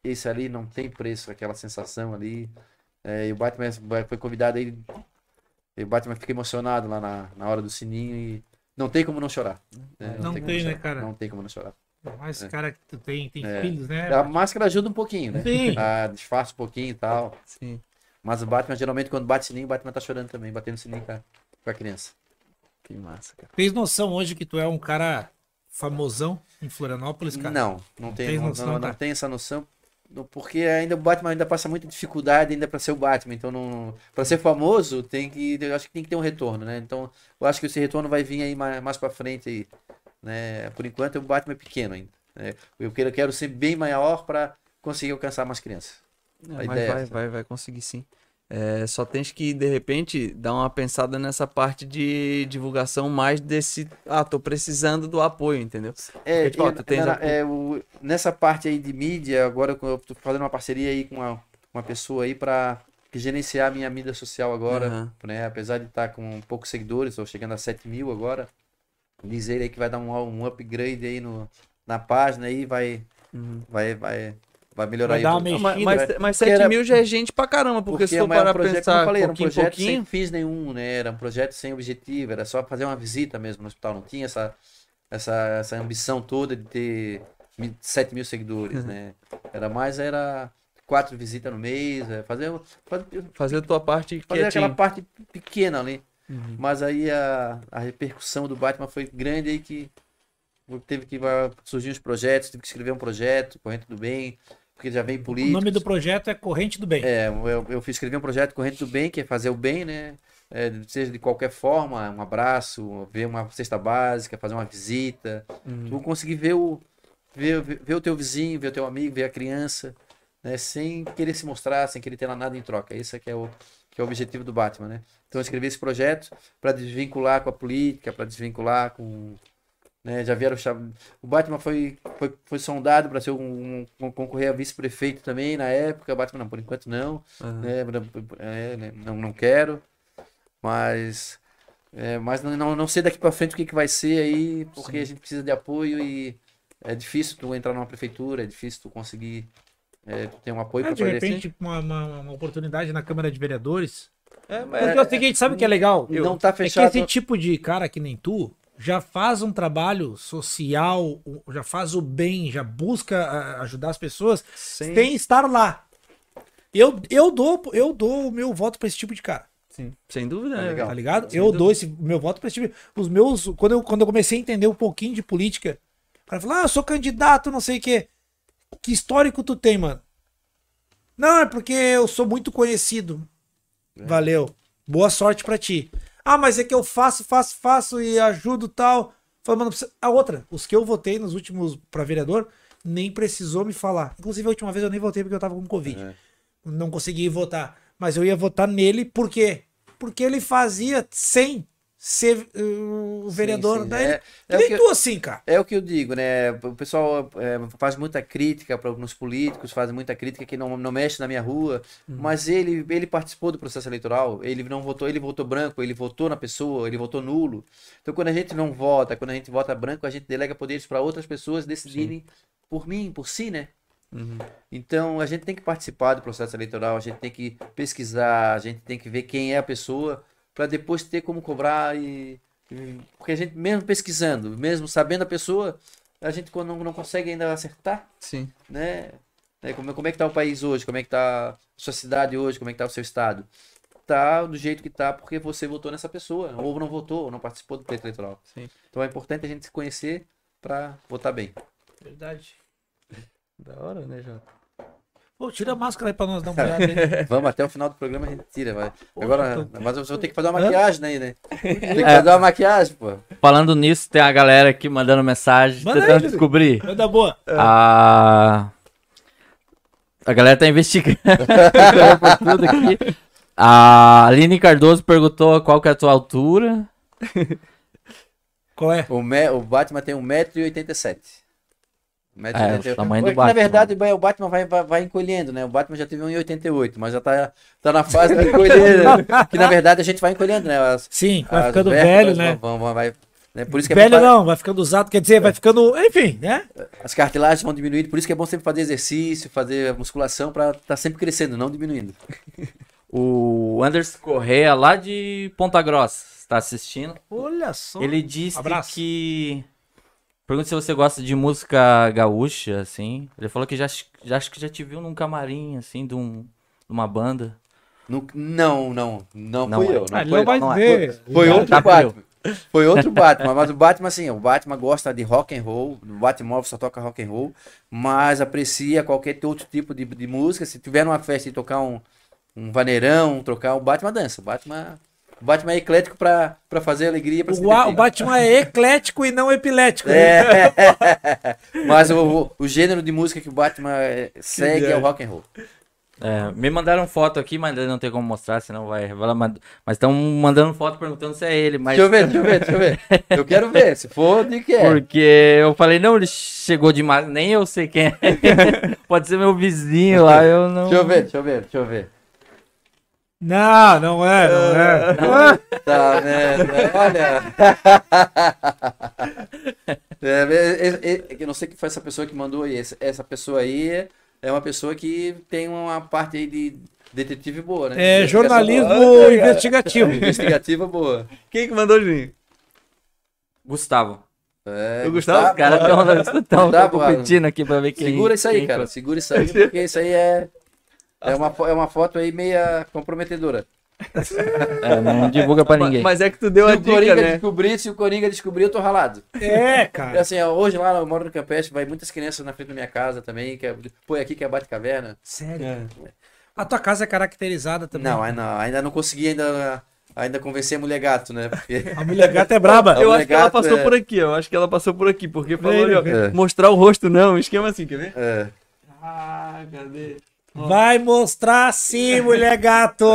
Isso ali não tem preço, aquela sensação ali. É, e o Batman foi convidado aí, e o Batman fica emocionado lá na, na hora do sininho e não tem como não chorar. né, Não como tem, né, chorar, cara? Não tem como não chorar. Mas, É. cara, que tu tem, tem É. filhos, né? A máscara ajuda um pouquinho, né? Sim. Ah, disfarça um pouquinho e tal. Sim. Mas o Batman, geralmente, quando bate sininho, o Batman tá chorando também, batendo sininho com a, com a criança. Que massa, cara. Tens noção hoje que tu é um cara famosão em Florianópolis, cara? Não, não tem, não, noção, não, tá? não tem essa noção. Porque ainda o Batman ainda passa muita dificuldade ainda para ser o Batman. Então, não, para ser famoso, tem que, eu acho que tem que ter um retorno, né? Então, eu acho que esse retorno vai vir aí mais, mais para frente aí, né? Por enquanto, o Batman é pequeno ainda. né? Eu quero, quero ser bem maior para conseguir alcançar mais crianças. É, mas é vai, vai, vai conseguir sim. É, só tens que, de repente, dar uma pensada nessa parte de divulgação mais desse. Ah, tô precisando do apoio, entendeu? É, Porque, tipo, ó, tu tens na- é, o- nessa parte aí de mídia, agora eu tô fazendo uma parceria aí com uma, uma pessoa aí para gerenciar a minha mídia social agora, Aham. né? Apesar de estar com poucos seguidores, estou chegando a 7 mil agora. Diz ele aí que vai dar um, um upgrade aí no, na página aí, vai, Uhum. vai, vai, vai melhorar Vai aí. dar uma mexida. Mas, mas, mas Porque 7 era- mil já é gente pra caramba, porque, se for mas é um parar pra projeto, pensar eu falei, era um projeto pouquinho. sem fins nenhum, né? Era um projeto sem objetivo, era só fazer uma visita mesmo no hospital. Não tinha essa, essa, essa ambição toda de ter mi- 7 mil seguidores, né? Era mais, era quatro visitas no mês, é, fazer, fazer, Fazer a tua parte fazer aquela quietinho. parte pequena ali. Uhum. Mas aí a, a repercussão do Batman foi grande aí que teve que surgir os projetos, tive que escrever um projeto, Corrente do Bem, porque já vem O político. nome do projeto é Corrente do Bem. É, eu, eu fiz escrever um projeto Corrente do Bem, que é fazer o bem, né? É, seja de qualquer forma, um abraço, ver uma cesta básica, fazer uma visita. Uhum. Tu conseguir ver o, ver, ver, ver o teu vizinho, ver o teu amigo, ver a criança, né? Sem querer se mostrar, sem querer ter nada em troca. Esse é que é o, que é o objetivo do Batman, né? Então eu escrevi esse projeto para desvincular com a política, para desvincular com. Né, já vieram cham... O Batman foi, foi, foi sondado para ser um, um- concorrer a vice-prefeito também na época. O Batman, não, por enquanto não Aham. né, é, né, não, não quero, mas, é, mas não, não, não sei daqui para frente o que, que vai ser aí, porque a gente precisa de apoio e é difícil tu entrar numa prefeitura, é difícil tu conseguir é, tu ter um apoio É, para de poder... repente, uma, uma- uma oportunidade na Câmara de Vereadores. É, mas Porque é o seguinte, sabe o que é legal? Não tá É que fechado. esse tipo de cara que nem tu já faz um trabalho social, já faz o bem, já busca ajudar as pessoas sem, sem estar lá. Eu, eu, dou, eu dou o meu voto pra esse tipo de cara, sim, sem dúvida, Tá legal. tá ligado? Sem eu dúvida. dou esse meu voto pra esse tipo. Os meus, quando eu, quando eu comecei a entender um pouquinho de política, o cara falou: "Ah, eu sou candidato, não sei o quê". Que histórico tu tem, mano? Não, é porque eu sou muito conhecido. Valeu. Boa sorte pra ti. Ah, mas é que eu faço, faço, faço e ajudo tal. Falei, mano, a outra, os que eu votei nos últimos pra vereador, nem precisou me falar. Inclusive, a última vez eu nem votei porque eu tava com Covid. É. Não consegui votar. Mas eu ia votar nele por quê? Porque ele fazia sem ser uh, o vereador. sim. Daí, É- é nem tu assim, cara. É o que eu digo, né? O pessoal é, faz muita crítica para nos políticos, faz muita crítica que não, não mexe na minha rua, mas ele, ele participou do processo eleitoral, ele não votou, ele votou branco, ele votou na pessoa, ele votou nulo. Então quando a gente não vota, quando a gente vota branco, a gente delega poderes para outras pessoas decidirem por mim, por si, né? Uhum. Então a gente tem que participar do processo eleitoral, a gente tem que pesquisar, a gente tem que ver quem é a pessoa para depois ter como cobrar e e- porque a gente mesmo pesquisando, mesmo sabendo a pessoa, a gente quando não, não consegue ainda acertar, Sim. né? Né, Como, como é que tá o país hoje? Como é que tá a sua cidade hoje? Como é que tá o seu estado? Tá do jeito que tá porque você votou nessa pessoa, ou não votou, ou não participou do pleito eleitoral. Sim. Então é importante a gente se conhecer para votar bem. Verdade. Da hora, né, Jota? Pô, tira a máscara aí pra nós dar uma olhada. hein? Vamos até o final do programa a gente tira, vai. Porra, Agora, tô- mas eu vou ter que fazer uma maquiagem aí, né? Tem que É. fazer uma maquiagem, pô. Falando nisso, tem a galera aqui mandando mensagem, Manda aí, tentando Júlio. descobrir. Manda boa. A... a galera tá investigando tudo aqui. A Aline Cardoso perguntou qual que é a tua altura. Qual é? O, me- o Batman tem 1,87m. É, o tamanho do Na Batman. verdade, o Batman vai, vai, vai encolhendo, né? O Batman já teve 1,88, mas já tá, tá na fase de encolher. né? que na verdade a gente vai encolhendo, né? As, Sim, vai as ficando vértebras velho, né? Vão, vão- vai, né? Por isso que é Velho bom não, vai ficando usado, quer dizer, vai ficando. Enfim, né? as cartilagens vão diminuindo, por isso que é bom sempre fazer exercício, fazer musculação pra estar tá sempre crescendo, não diminuindo. O Anderson Correa, lá de Ponta Grossa, está assistindo. Olha só. Ele disse Abraço. que. Pergunta se você gosta de música gaúcha, assim. Ele falou que já, já acho que já te viu num camarim, assim, de, um, de uma banda. Nu- Não, não, não, Não fui é. eu. Não Ah, ele foi, não vai não é. ver. Foi Não, outro tá Batman. Foi outro Batman, mas o Batman assim, o Batman gosta de rock and roll, o Batman só toca rock and roll, mas aprecia qualquer outro tipo de, de música. Se tiver numa festa e tocar um, um vaneirão, trocar o Batman dança. O Batman, o Batman é eclético pra, pra fazer alegria, pra O, o. Batman é eclético e não epilético. né? É. mas o, o gênero de música que o Batman é, segue é o rock and roll. É, me mandaram foto aqui, mas não tem como mostrar, senão vai revelar. Mas estão mandando foto perguntando se é ele. Mas... Deixa eu ver, deixa eu ver, deixa eu ver. Eu quero ver, se for, de que é. Porque eu falei, não, ele chegou demais, nem eu sei quem é. Pode ser meu vizinho lá, eu não. Deixa eu ver, deixa eu ver, deixa eu ver. Não, não é, não é. Tá vendo? Olha. É, é, é, é, eu não sei que foi essa pessoa que mandou aí. Essa, essa pessoa aí é uma pessoa que tem uma parte aí de detetive boa, né? É jornalismo boa. investigativo. Investigativa boa. Quem que mandou, Juninho? Gustavo. É, O Gustavo, Os caras estão Tá, competindo aqui pra ver quem. Segura isso aí, quem cara. Segura isso aí, porque isso aí é. É uma, é uma foto aí meia comprometedora. É, não divulga pra ninguém. mas é que tu deu Se a o Coringa dica, né? descobrir, se o Coringa descobrir, eu tô ralado. É, É cara. assim, ó, hoje lá eu moro no Campestre, vai muitas crianças na frente da minha casa também. Que é, pô, é aqui que é Bate-Caverna. Sério. A tua casa é caracterizada também. Não, não, ainda não consegui ainda, ainda convencer a mulher gato, né? Porque. A mulher gata é braba. Eu acho que ela passou é- por aqui, eu acho que ela passou por aqui, porque falou Vem, ali, ó, vem. mostrar o rosto não, um esquema assim, quer ver? É, Ah, cadê? Vai mostrar sim, mulher gato.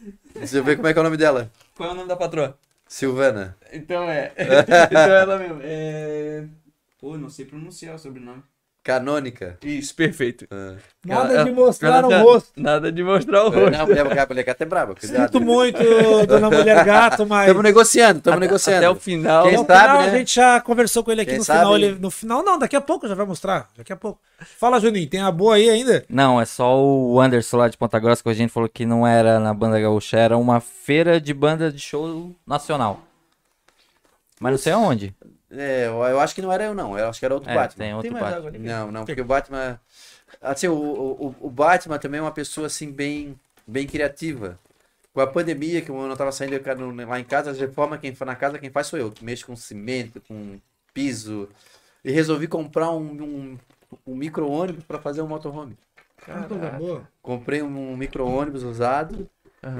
deixa eu ver como é que é o nome dela. Qual é o nome da patroa? Silvana. Então é. então é ela mesmo. É... Pô, não sei pronunciar o sobrenome. Canônica. Isso, perfeito. É. Nada Ela- de mostrar ela- o rosto. Nada de mostrar o Não, rosto. a mulher, a mulher gato é braba, cuidado. Sinto muito, dona mulher gato, mas. Estamos negociando, estamos Até negociando. o final. Quem No sabe, final, né? a gente já conversou com ele aqui Quem no sabe? final. Ele, no final, não, daqui a pouco já vai mostrar. Daqui a pouco. Fala, Juninho, tem a boa aí ainda? Não, é só o Anderson lá de Ponta Grossa que a gente falou que não era na banda gaúcha, era uma feira de banda de show nacional. Mas não sei aonde. É, eu, eu acho que não era eu, não. Eu acho que era outro É, Batman. tem outro mais parte. água ali? Não, não, porque o Batman. Assim, o, o, o Batman também é uma pessoa assim bem, bem criativa. Com a pandemia, que eu não tava saindo lá em casa, as reformas quem faz na casa, quem faz sou eu, que mexo com cimento, com piso. E resolvi comprar um, um, um micro-ônibus para fazer um motorhome. Comprei um micro-ônibus usado,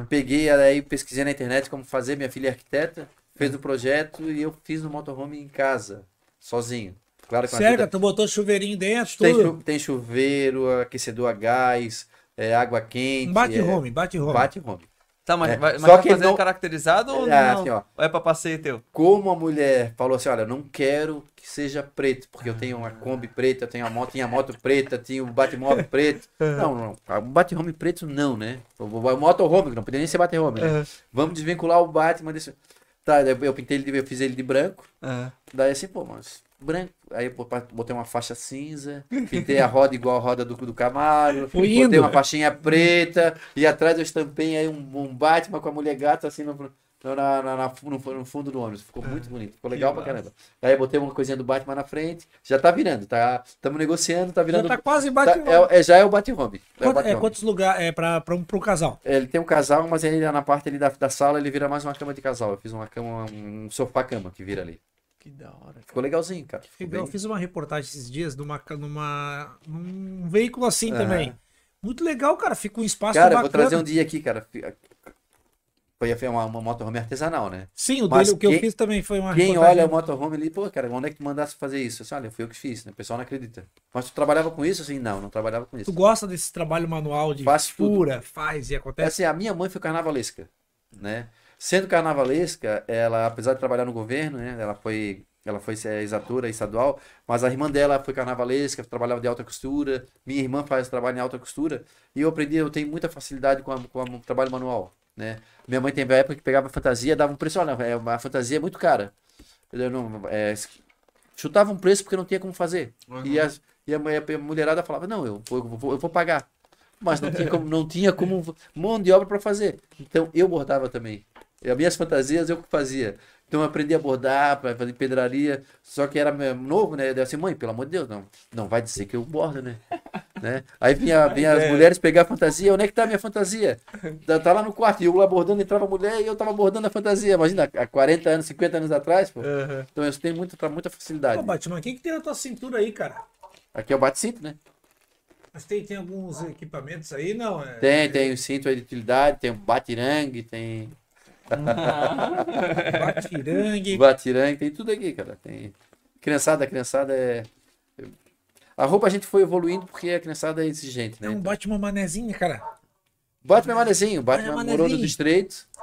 peguei, aí pesquisei na internet como fazer, minha filha é arquiteta, fez o projeto e eu fiz o motorhome em casa, sozinho. Claro que uma Sério, tu botou chuveirinho dentro, tem, tudo. chu- tem chuveiro, aquecedor a gás, é, água quente. Um bate é, home, bate home. Bate home. Tá, mas, É, vai, mas só vai que fazer não- caracterizado ou É, não? assim, ó. Ou é pra passeio teu? Como a mulher falou assim, olha, não quero que seja preto, porque eu tenho uma Kombi preta, eu tenho a moto, tinha a moto preta, tinha o Batmóvel preto. Não, não, o Bate-home preto não, né? O, o, o motorhome, não poderia nem ser Bate-home, né? Vamos desvincular o Batman desse... Tá, eu pintei ele, eu fiz ele de branco, Aham. Daí assim, pô, mas branco. Aí eu botei uma faixa cinza, pintei a roda igual a roda do, do Camaro, Foi botei indo. uma faixinha preta, e atrás eu estampei aí um, um Batman com a mulher gata assim no, na, na- na- no, no fundo do ônibus. Ficou muito bonito, ficou legal pra caramba. Aí eu botei uma coisinha do Batman na frente, já tá virando, tá? Estamos negociando, tá Já virando. tá quase tá- bate home. é, é- já é o Bat-Home. É é, quantos lugares é pra, pra, um, pro casal? Ele tem um casal, mas ele na parte ali da, da sala ele vira mais uma cama de casal. Eu fiz uma cama, um sofá-cama que vira ali. Que da hora. Ficou legalzinho, cara. Ficou Eu bem- fiz uma reportagem esses dias numa, numa, num veículo assim Aham. também. Muito legal, cara. Fica um espaço Cara, eu bacana. vou trazer um dia aqui, cara. Foi foi uma, uma motorhome artesanal, né? Sim, o, dele, o que eu quem- fiz também foi uma Quem olha o motorhome ali, pô, cara, onde é que tu mandasse fazer isso? Eu disse, olha, foi eu que fiz, né? O pessoal não acredita. Mas tu trabalhava com isso? Assim, não, não trabalhava com Tu isso. gosta desse trabalho manual de tudo. fura, faz e É acontece? assim, a minha mãe foi carnavalesca, né? Sendo carnavalesca, ela, apesar de trabalhar no governo, né? Ela foi, ela foi é, exatura estadual, mas a irmã dela foi carnavalesca, trabalhava de alta costura. Minha irmã faz trabalho em alta costura. E eu aprendi, eu tenho muita facilidade com, a- com o trabalho manual, né? Minha mãe teve a época que pegava fantasia, dava um preço, olha, é, a fantasia é muito cara. Eu não, é, chutava um preço porque não tinha como fazer. E, as, e a, a mulherada falava, não, eu, vou- eu, vou, eu vou pagar. Mas não tinha como, não tinha como mão de obra para fazer. Então eu bordava também. E as minhas fantasias eu fazia. Então eu aprendi a bordar, para fazer pedraria. Só que era novo, né? Eu assim, mãe, pelo amor de Deus, não, não vai dizer que eu bordo, né? Né? Aí vinha, vinha as mulheres pegar a fantasia, onde é que tá a minha fantasia? Tá, tá lá no quarto, e eu lá bordando, entrava a mulher e eu tava bordando a fantasia. Imagina, há 40 anos, 50 anos atrás, pô. Então eu tenho muita, muita facilidade. Pô, Batman, o que, que tem na tua cintura aí, cara? Aqui é o bate-cinto, né? Mas tem, tem alguns equipamentos aí, não? É... Tem, tem o cinto aí de utilidade, tem o batirangue, tem Batirangue. batirangue, tem tudo aqui, cara. Tem... Criançada, criançada é. A roupa a gente foi evoluindo porque a criançada é exigente, né? É um Batman manezinho, cara. Batman é manezinho, Batman Batman morou.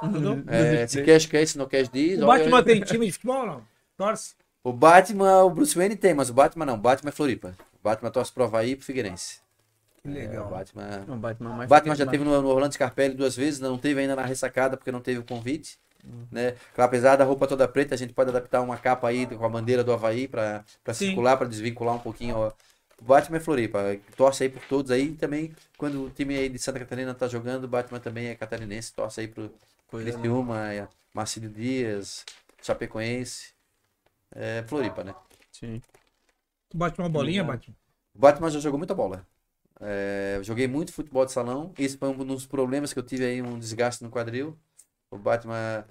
Entendeu? É, se quer, quer, se não quer, diz. O Batman tem time de futebol ou não? Torce. O Batman, o Bruce Wayne tem, mas o Batman não. O Batman é Floripa. O Batman torce pro Havaí e pro Figueirense. Que É, o legal. Batman... Não, Batman Batman já teve no, no Orlando Scarpelli duas vezes, não teve ainda na ressacada porque não teve o convite. Né? Apesar da roupa toda preta, a gente pode adaptar uma capa aí com a bandeira do Havaí para circular, para desvincular um pouquinho. Ó. O Batman é Floripa, torce aí por todos aí. E também, quando o time aí de Santa Catarina tá jogando, o Batman também é catarinense, torce aí pro Coisa Criciúma, é, Marcílio Dias, Chapecoense. É Floripa, né? Sim. Tu bate uma bolinha. Batman? O Batman já jogou muita bola. É, joguei muito futebol de salão. Esse foi um dos problemas que eu tive aí, um desgaste no quadril. O Batman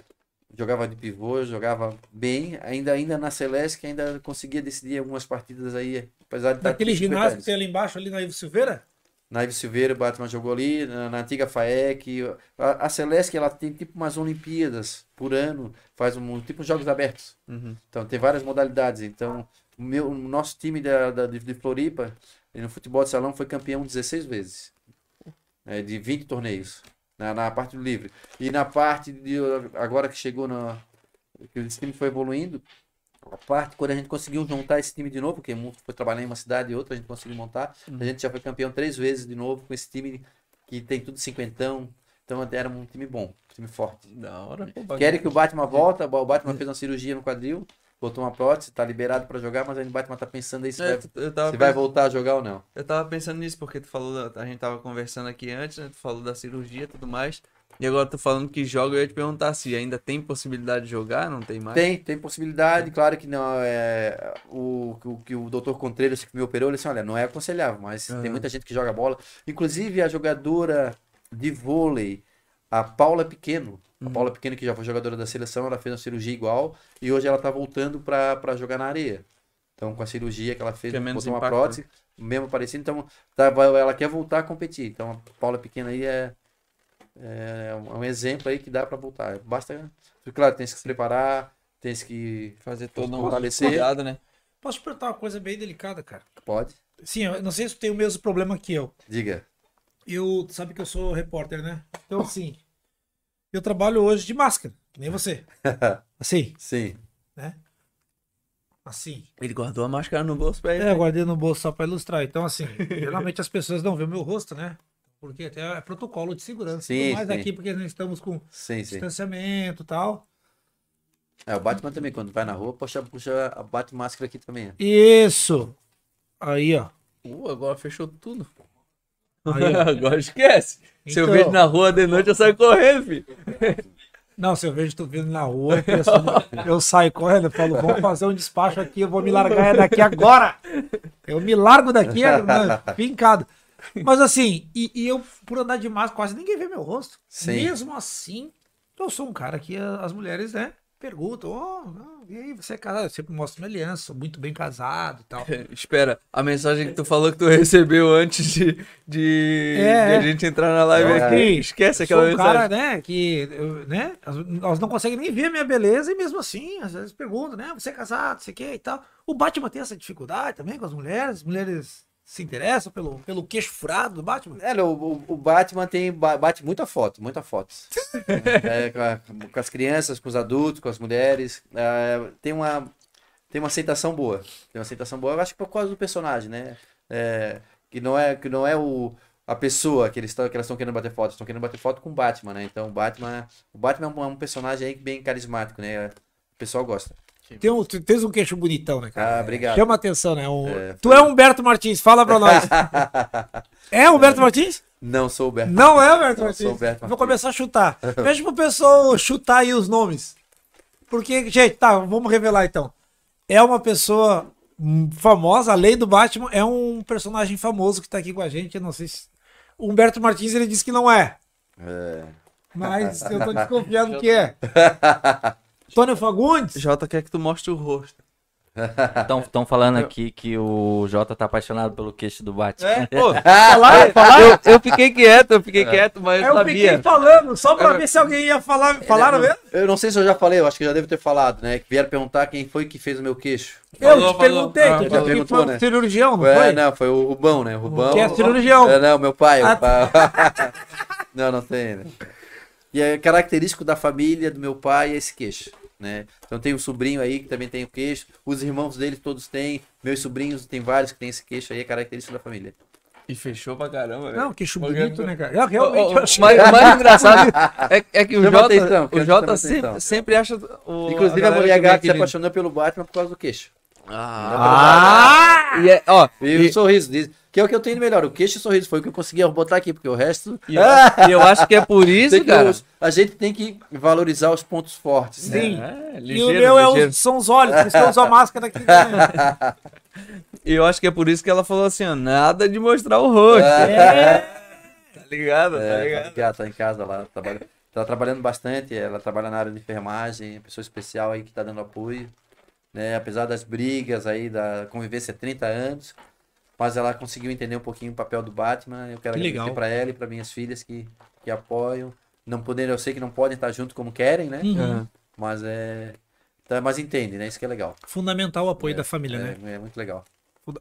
jogava de pivô, jogava bem. Ainda, ainda na Celeste, que ainda conseguia decidir algumas partidas aí, apesar de 50 ginásio que tem ali embaixo, ali na Ivo Silveira? Na Ives Silveira, o Batman jogou ali, na, na antiga FAEC. A, a Celeste, ela tem tipo umas Olimpíadas por ano, faz um tipo jogos abertos. Uhum. Então tem várias modalidades. Então, o, meu, o nosso time da, da- de, Floripa, no futebol de salão, foi campeão 16 vezes. É, de 20 torneios. Na, na parte do livre. E na parte de. Agora que chegou na. Que esse time foi evoluindo. A parte, quando a gente conseguiu juntar esse time de novo, porque foi trabalhar em uma cidade e outra, a gente conseguiu montar. A gente já foi campeão três vezes de novo com esse time que tem tudo cinquentão. Então era um time bom, um time forte. Da hora, pô. Querem que o Batman volta, o Batman fez uma cirurgia no quadril, botou uma prótese, tá liberado pra jogar, mas ainda o Batman tá pensando aí se, É, vai, se vai pensando, voltar a jogar ou não. eu tava pensando nisso, porque tu falou, da- a gente tava conversando aqui antes, né? Tu falou da cirurgia e tudo mais. E agora tu falando que joga, eu ia te perguntar se ainda tem possibilidade de jogar, não tem mais? Tem, tem possibilidade, claro que não é o o que o Dr. Contreiras que me operou, ele disse, olha, não é aconselhável, mas tem Aham. muita gente que joga bola, inclusive a jogadora de vôlei, a Paula Pequeno, a Paula Pequeno que já foi jogadora da seleção, ela fez uma cirurgia igual e hoje ela tá voltando pra pra jogar na areia. Então com a cirurgia que ela fez, Que é botou uma impacto, né? prótese, mesmo parecido, então tá, vai- ela quer voltar a competir. Então a Paula Pequena aí é é um exemplo aí que dá pra voltar. Basta, claro, tem que se preparar, tem que Fazer todo um Fortalecer. cuidado, né? Posso te perguntar uma coisa bem delicada, cara? Pode? Sim, eu não sei se tu tem o mesmo problema que eu. Diga. Eu, tu sabe que eu sou repórter, né? Então, assim, eu trabalho hoje de máscara, que nem você. Assim, Sim. né? Assim. Ele guardou a máscara no bolso pra ele. É, eu guardei no bolso só pra ilustrar. Então, assim, geralmente as pessoas não veem o meu rosto, né? Porque até é protocolo de segurança. Sim, mais sim. aqui, porque nós estamos com Sim, sim. distanciamento e tal. É, o Batman também, quando vai na rua, puxa, puxa a bate máscara aqui também. Isso! Aí, ó. Uh, agora fechou tudo. Agora esquece. Se eu Então. vejo na rua de noite, eu saio correndo, filho. Não, se eu vejo tu vindo na rua, eu, eu saio correndo, eu falo, vamos fazer um despacho aqui, eu vou me largar daqui agora. Eu me largo daqui, é, né. Mas assim, e, e eu, por andar de máscara, quase ninguém vê meu rosto. Sim. Mesmo assim, eu sou um cara que as mulheres, né, perguntam, oh, não, e aí, você é casado? Eu sempre mostro minha aliança, sou muito bem casado e tal. Espera, a mensagem que tu falou que tu recebeu antes de, de, É, de a gente entrar na live É. aqui. Esquece aquela sou um mensagem. cara, né, que, né, elas não conseguem nem ver a minha beleza e mesmo assim, às vezes perguntam, né, você é casado, você quer e tal. O Batman tem essa dificuldade também com as mulheres, as mulheres se interessam pelo, pelo queixo furado do Batman. É, o, o- Batman tem, ba- bate muita foto, muita fotos. É, com, a- com as crianças, com os adultos, com as mulheres. É, tem, uma, tem uma aceitação boa. Tem uma aceitação boa, eu acho que por causa do personagem, né? É, que não é, que não é o, a pessoa que eles estão que elas estão querendo bater foto, estão querendo bater foto com o Batman, né? Então o Batman, o Batman é um, é um personagem aí bem carismático, né? O pessoal gosta. Tem um, tu tens um queixo bonitão, né, cara? Ah, obrigado. Chama atenção, né? Um- É, tu é Humberto Martins, fala pra nós. é Humberto Martins? Não sou o Berto. Não é Humberto Não Martins. sou Humberto Vou Martins. começar a chutar. Pede pro pessoal chutar aí os nomes. Porque, gente, tá, vamos revelar então. É uma pessoa famosa, além do Batman, é um personagem famoso que tá aqui com a gente. Eu não sei se. O Humberto Martins ele disse que não é. É. Mas eu tô desconfiando que é. Tônio Fagundes? Jota quer que tu mostre o rosto. Estão falando aqui que o Jota tá apaixonado pelo queixo do Batman. É, pô, Falaram, falaram. eu, eu fiquei quieto, eu fiquei quieto, mas eu Eu sabia. fiquei falando, só pra ver se alguém ia falar. Falaram mesmo? Eu não sei se eu já falei, eu acho que já devo ter falado, né? Que vieram perguntar quem foi que fez o meu queixo. Eu Falou, te falou. perguntei, Ah, que perguntou, foi né? cirurgião, não É, foi? não, foi o Rubão, né? O Rubão. Que é cirurgião. É, não, meu pai. o Ah, pai- não, não tem, né? E é característico da família do meu pai é esse queixo, né? Então tem um sobrinho aí que também tem o queixo, os irmãos dele todos têm, meus sobrinhos tem vários que tem esse queixo aí, é característico da família. E fechou pra caramba, velho. Não, queixo Porque- bonito, né, cara? Eu realmente Ô, ô, achei. Mas o mais engraçado é, é que o Jota, atenção, o sempre, atenção. sempre acha o. Inclusive a, galera mulher gata se apaixonou pelo Batman por causa do queixo. Ah! E é, ó, E, e, o sorriso, diz, que é o que eu tenho de melhor, o queixo e o sorriso, foi o que eu consegui botar aqui, porque o resto... e eu, e eu acho que é por isso, cara. a gente tem que valorizar os pontos fortes. né? Sim. É, E ligeiro, o meu é os, são os olhos, por isso que eu uso a máscara aqui. né? E eu acho que é por isso que ela falou assim, ó, nada de mostrar o rosto. É. Tá ligado? tá É, tá, ligado? ligado, tá em casa lá, trabalha, tá trabalhando bastante, ela trabalha na área de enfermagem, pessoa especial aí que tá dando apoio, né? Apesar das brigas aí, da convivência há 30 anos, mas ela conseguiu entender um pouquinho o papel do Batman, eu quero Que agradecer para ela e para minhas filhas que, que apoiam, não poderem, eu sei que não podem estar junto como querem, né? Uhum. Mas é... Tá, mas entende, né? Isso que é legal. Fundamental o apoio da família, né? É, é muito legal.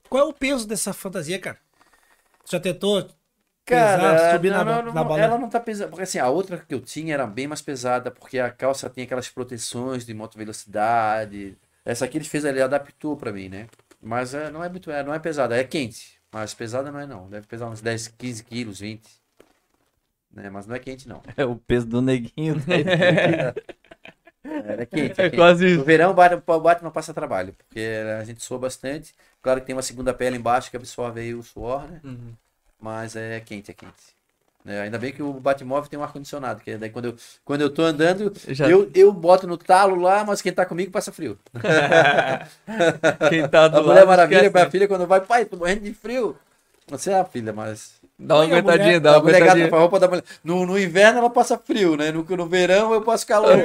Qual é o peso dessa fantasia, cara? Já tentou Cara, pesar, subir não, na, não, na ela não tá pesando. Porque assim, a outra que eu tinha era bem mais pesada, porque a calça tinha aquelas proteções de moto velocidade. Essa aqui ele fez, ele adaptou pra mim, né? Mas é, não é muito, é, não é pesada, é quente. Mas pesada não é não. Deve pesar uns 10, 15 quilos, 20. Né? Mas não é quente não. É o peso do neguinho. né? É, é quente. É É quente. quase isso. No verão o Batman, o Batman passa trabalho, porque a gente soa bastante. Claro que tem uma segunda pele embaixo que absorve aí o suor, né? Uhum. Mas é quente, é quente. É, ainda bem que o Batmóvel tem um ar-condicionado, que daí quando eu, quando eu tô andando, Já- eu, eu boto no talo lá, mas quem tá comigo passa frio. Quem tá do A lado Mulher Maravilha, esquece. minha filha, quando vai, pai, tô morrendo de frio. Você é a filha, mas. Dá uma aguentadinha, mulher- dá uma gata aguentadinha. a roupa da mulher. No, no inverno ela passa frio, né? No, no verão eu passo calor. É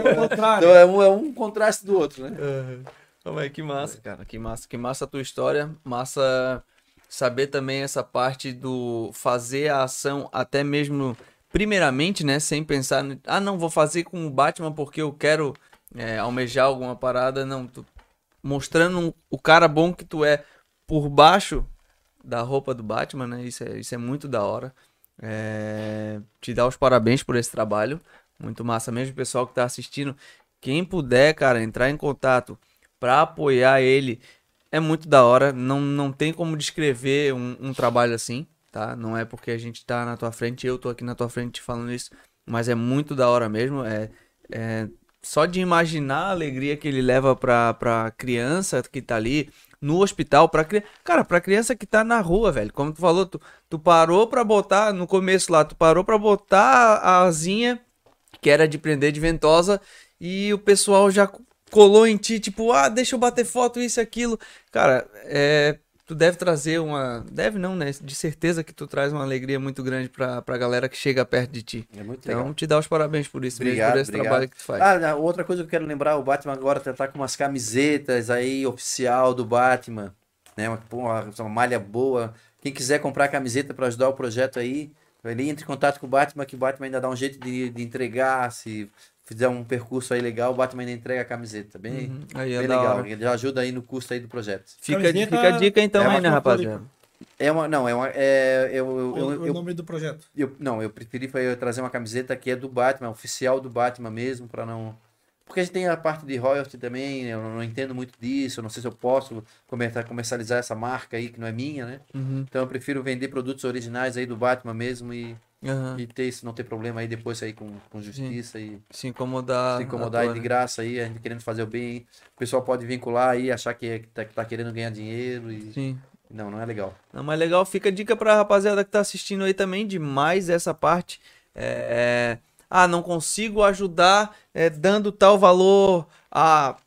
então é um, é um contraste do outro, né? Uhum. Mas que massa, cara. Que massa. Que massa a tua história. Massa saber também essa parte do fazer a ação até mesmo primeiramente, né? Sem pensar, no- ah, não, vou fazer com o Batman porque eu quero é, almejar alguma parada. Não, tu mostrando um- o cara bom que tu é por baixo da roupa do Batman, né? Isso é, isso é muito da hora. É, te dar os parabéns por esse trabalho. Muito massa mesmo, pessoal que tá assistindo. Quem puder, cara, entrar em contato para apoiar ele é muito da hora. Não, não tem como descrever um, um trabalho assim, tá? Não é porque a gente tá na tua frente, eu tô aqui na tua frente falando isso, mas é muito da hora mesmo. É, é só de imaginar a alegria que ele leva pra, pra criança que tá ali no hospital, pra criança. Cara, pra criança que tá na rua, velho. Como tu falou, tu, tu parou pra botar, no começo lá, tu parou pra botar a asinha que era de prender de ventosa, e o pessoal já colou em ti, tipo, ah, deixa eu bater foto, isso e aquilo. Cara, é, tu deve trazer uma. Deve não, né? De certeza que tu traz uma alegria muito grande pra, pra galera que chega perto de ti. É muito Então, legal. te dá os parabéns por isso mesmo, Obrigado, por esse obrigado. trabalho que tu faz. Ah, outra coisa que eu quero lembrar, o Batman agora tá, tá com umas camisetas aí, oficial do Batman, né? Uma, uma, uma malha boa. Quem quiser comprar camiseta para ajudar o projeto aí, ele entre em contato com o Batman, que o Batman ainda dá um jeito de, de entregar, se fizer um percurso aí legal, o Batman ainda entrega a camiseta. Bem, Uhum, aí é bem legal. hora. Ele já ajuda aí no custo aí do projeto. Fica, Camiseta fica a dica então é uma aí, né, rapaziada? É uma, não, é uma, é, eu, eu, O, eu, o nome do projeto. eu- não, eu preferi foi eu trazer uma camiseta que é do Batman, oficial do Batman mesmo, para não. Porque a gente tem a parte de royalty também, eu não, não entendo muito disso, eu não sei se eu posso comercializar essa marca aí que não é minha, né? Uhum, Então eu prefiro vender produtos originais aí do Batman mesmo e, aham. e ter isso, não ter problema aí depois aí com, com justiça e Se incomodar. se incomodar aí de graça aí, a gente querendo fazer o bem. O pessoal pode vincular aí, achar que, é- que, tá, que tá querendo ganhar dinheiro e. Sim. Não, não é legal. Não, mas legal, fica a dica pra rapaziada que tá assistindo aí também de mais essa parte. É, é, ah, não consigo ajudar é, dando tal valor a,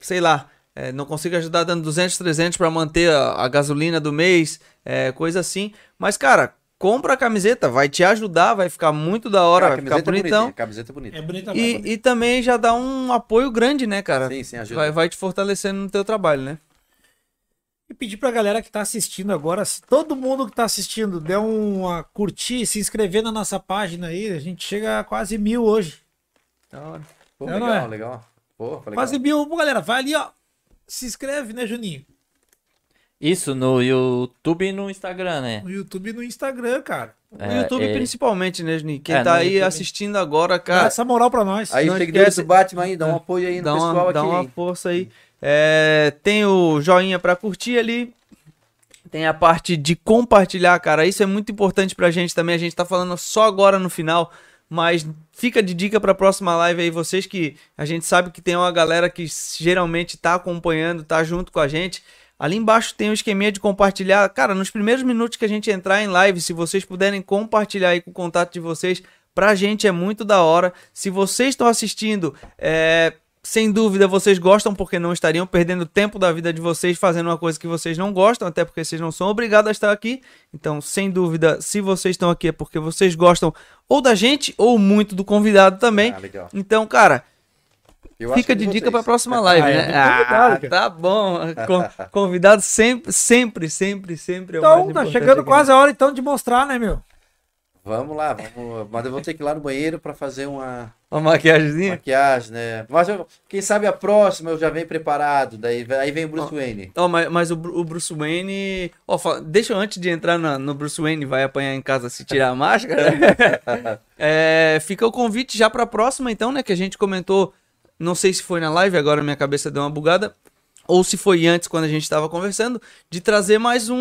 sei lá, é, não consigo ajudar dando 200, 300 pra manter a, a gasolina do mês, é, coisa assim. Mas, cara, compra a camiseta, vai te ajudar, vai ficar muito da hora, Ah, a vai ficar camiseta é bonita, bonitão. camiseta é bonita. É bonita mesmo. E, e também já dá um apoio grande, né, cara? Sim, sim, ajuda. Vai, vai te fortalecendo no teu trabalho, né? E pedir pra galera que tá assistindo agora, se todo mundo que tá assistindo der uma curtir, se inscrever na nossa página aí, a gente chega a quase mil hoje. Da hora. Pô, É, legal, é? legal. Pô, legal. Quase mil. Pô, galera, vai ali, ó. Se inscreve, né, Juninho? Isso no YouTube e no Instagram, né? No YouTube e no Instagram, cara. No É, YouTube é- principalmente, né, Juninho? Quem É, tá aí YouTube. assistindo agora, Dá cara, essa moral pra nós. Aí, seguidores esquece- do Batman aí, dá um apoio aí no dá pessoal uma, aqui. dá uma força aí. É, tem o joinha pra curtir ali. Tem a parte de compartilhar, cara. Isso é muito importante pra gente também. A gente tá falando só agora no final. Mas fica de dica pra próxima live aí, vocês que a gente sabe que tem uma galera que geralmente tá acompanhando, tá junto com a gente. Ali embaixo tem o esqueminha de compartilhar. Cara, nos primeiros minutos que a gente entrar em live, se vocês puderem compartilhar aí com o contato de vocês, pra gente é muito da hora. Se vocês estão assistindo, é, sem dúvida vocês gostam, porque não estariam perdendo tempo da vida de vocês fazendo uma coisa que vocês não gostam, até porque vocês não são obrigados a estar aqui. Então, sem dúvida, se vocês estão aqui é porque vocês gostam ou da gente ou muito do convidado também. Ah. Então, cara, Eu Fica que de é dica vocês. pra próxima live, Ah, é né? do convidado, Ah, tá bom. Con- Convidado sempre, sempre, sempre, sempre é Então, tá importante chegando aqui. quase a hora então de mostrar, né, meu? Vamos lá, vamos. Mas eu vou ter que ir lá no banheiro pra fazer uma Uma maquiagemzinha. maquiagem, né? Mas eu- quem sabe a próxima eu já venho preparado. Daí aí vem o Bruce Wayne. Ó, mas, mas o, o Bruce Wayne. Ó, fa- deixa eu antes de entrar na- no Bruce Wayne, vai apanhar em casa se tirar a máscara. É, fica o convite já pra próxima, então, né? Que a gente comentou. Não sei se foi na live, agora minha cabeça deu uma bugada. Ou se foi antes, quando a gente tava conversando, de trazer mais um.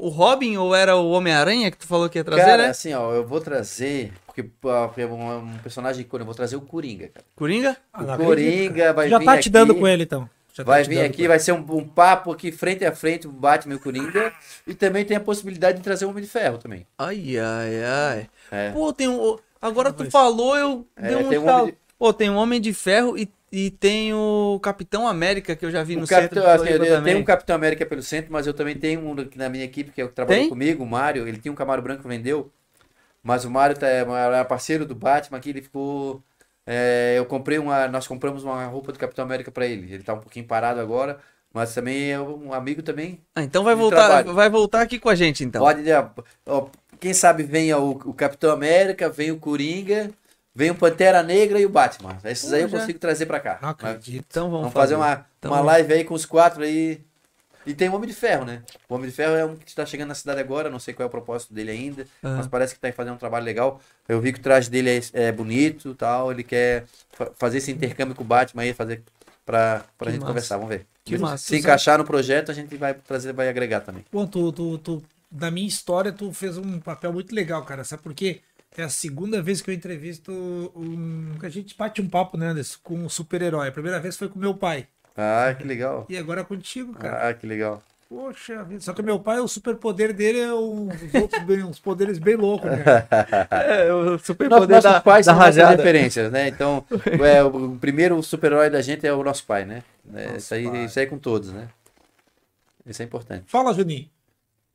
O Robin, ou era o Homem-Aranha que tu falou que ia trazer, cara, né? assim, ó, eu vou trazer. Porque é um, um personagem icônico, eu vou trazer o Coringa, cara. Coringa? Ah, o Coringa vai Já vir tá aqui. te dando com ele, então. Já tá Vai vir aqui, vai ser um, um papo aqui frente a frente, o Batman e o Coringa. E também tem a possibilidade de trazer o Homem de Ferro também. Ai, ai, ai. É. Pô, tem um. Agora tu falou, eu É, dei um tem um estalo. Homem de- Pô, tem um Homem de Ferro e, e tem o Capitão América que eu já vi no O centro Capitão, de assim, eu também. tenho um Capitão América pelo centro, mas eu também tenho um na minha equipe que, é o que trabalhou Tem? comigo, o Mário. Ele tinha um Camaro branco que vendeu, mas o Mário tá, era parceiro do Batman aqui, ele ficou. é, eu comprei uma. Nós compramos uma roupa do Capitão América pra ele. Ele tá um pouquinho parado agora, mas também é um amigo também. Ah, então vai voltar, trabalho. vai voltar aqui com a gente, então. Pode, né, ó, quem sabe venha o, o Capitão América, vem o Coringa, vem o Pantera Negra e o Batman. Esses Pô, aí eu já. consigo trazer pra cá. Não Mas acredito. Então vamos, Vamos fazer uma, Então uma vamos. live aí com os quatro aí. E tem o Homem de Ferro, né? O Homem de Ferro é um que está chegando na cidade agora, não sei qual é o propósito dele ainda, Aham. mas parece que está fazendo um trabalho legal. Eu vi que o traje dele é, é bonito tal, ele quer fa- fazer esse intercâmbio com o Batman aí, fazer pra, pra Que gente massa. conversar, vamos ver. Que massa. Se encaixar no projeto, a gente vai trazer, vai agregar também. Bom, tu, tu, tu, na minha história, tu fez um papel muito legal, cara. Sabe por quê? É a segunda vez que eu entrevisto um. que a gente bate um papo, né, Anderson, com um super-herói. A primeira vez foi com meu pai. Ah, que legal. E agora é contigo, cara. Ah, que legal. Poxa vida. Só que meu pai, o superpoder dele é um, os outros bem- uns poderes bem loucos, né? É, o super Nosso- poder nossos da, pais da rajada. referências, né? Então, é, o primeiro super-herói da gente é o nosso pai, né? É, isso, aí, pai. isso aí é com todos, né? Isso é importante. Fala, Juninho.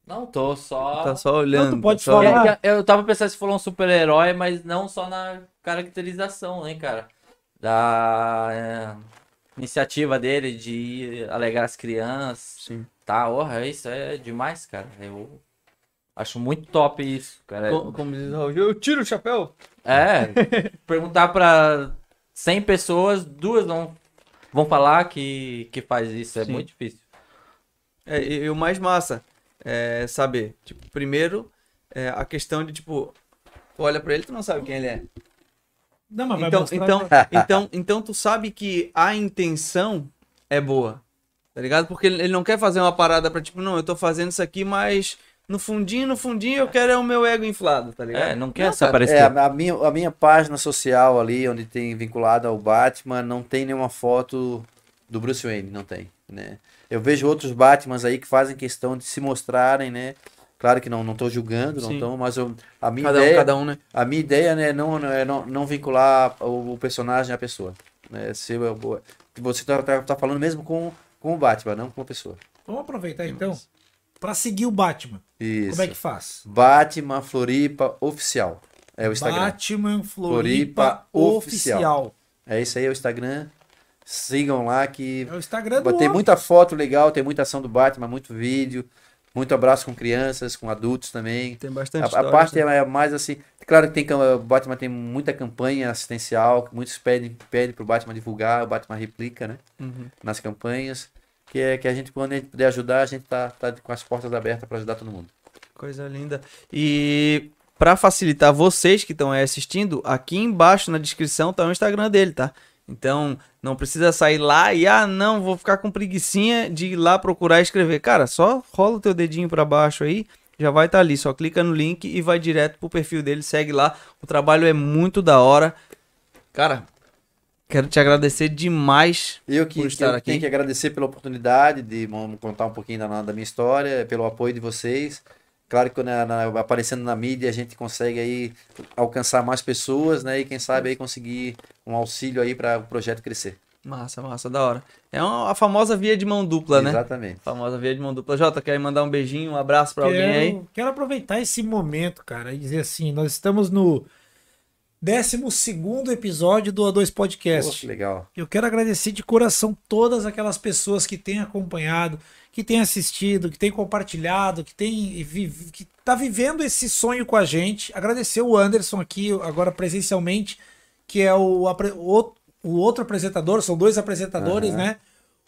Não, tô só. Tá só olhando. Não, tu pode tá só falar. olhando. É, Eu tava pensando se falou um super-herói, mas não só na caracterização, né, cara? Da é, iniciativa dele de alegrar as crianças. Sim. Tá, orra, isso é demais, cara. Eu acho muito top isso, cara. Co- Como diz o Raul, eu tiro o chapéu. É, perguntar pra 100 pessoas, duas não vão falar que, que faz isso. É Sim. muito difícil. É, e, e o mais massa é saber, tipo, primeiro, é, a questão de, tipo, tu olha pra ele, tu não sabe quem ele é. Não, mas vai Então, então, então, então tu sabe que a intenção é boa, tá ligado? Porque ele ele não quer fazer uma parada pra, tipo, não, eu tô fazendo isso aqui, mas no fundinho, no fundinho eu quero é o meu ego inflado, tá ligado? É, não quer se Cara, aparecer. É, a, a minha, a minha página social ali, onde tem vinculado ao Batman, não tem nenhuma foto do Bruce Wayne, não tem, né? Eu vejo outros Batmans aí que fazem questão de se mostrarem, né? Claro que não, não tô julgando, não Sim. tô, mas eu, a minha Cada um, ideia, cada um, né? a minha ideia né, não, não é não, não vincular o, o personagem à pessoa. Né? Se eu- você tá, tá, tá falando mesmo com, com o Batman, não com a pessoa. Vamos aproveitar então pra seguir o Batman. Isso. Como é que faz? Batman Floripa Oficial. É o Instagram. Batman Floripa, Floripa oficial. É isso aí, é o Instagram. Sigam lá que É o Instagram do tem homem. muita foto legal, tem muita ação do Batman, muito vídeo, muito abraço com crianças, com adultos também. Tem bastante A, a parte né? ela é mais assim. Claro que tem o Batman tem muita campanha assistencial, que muitos pedem, pedem pro Batman divulgar, o Batman replica, né? Uhum. Nas campanhas. Que é que a gente, quando a gente puder ajudar, a gente tá, tá com as portas abertas para ajudar todo mundo. Coisa linda. E para facilitar vocês que estão aí assistindo, aqui embaixo na descrição tá o Instagram dele, tá? Então, não precisa sair lá e ah, não, vou ficar com preguicinha de ir lá procurar e escrever. Cara, só rola o teu dedinho para baixo aí, já vai estar ali, só clica no link e vai direto pro perfil dele, segue lá. O trabalho é muito da hora. Cara, quero te agradecer demais Eu que, por estar eu aqui. tenho que agradecer pela oportunidade de contar um pouquinho da, da minha história, pelo apoio de vocês. Claro que na, na- aparecendo na mídia a gente consegue aí alcançar mais pessoas, né? E quem sabe aí conseguir um auxílio aí para o projeto crescer. Massa, massa, da hora. É uma, a famosa via de mão dupla, né? Exatamente. Famosa via de mão dupla. Jota, quer mandar um beijinho, um abraço pra alguém aí? Quero, aproveitar esse momento, cara, e dizer assim: nós estamos no 12 episódio do A2 Pô, Podcast. que legal. Eu quero agradecer de coração todas aquelas pessoas que têm acompanhado, que têm assistido, que têm compartilhado, que vi- que tá vivendo esse sonho com a gente. Agradecer o Anderson aqui agora presencialmente, que é o, o, o outro apresentador, são dois apresentadores, Aham. né?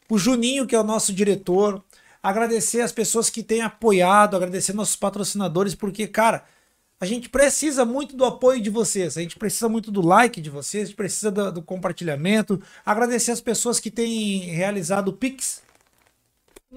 O Juninho, que é o nosso diretor. Agradecer as pessoas que têm apoiado, agradecer nossos patrocinadores, porque, cara, a gente precisa muito do apoio de vocês, a gente precisa muito do like de vocês, a gente precisa do, do compartilhamento. Agradecer as pessoas que têm realizado o Pix,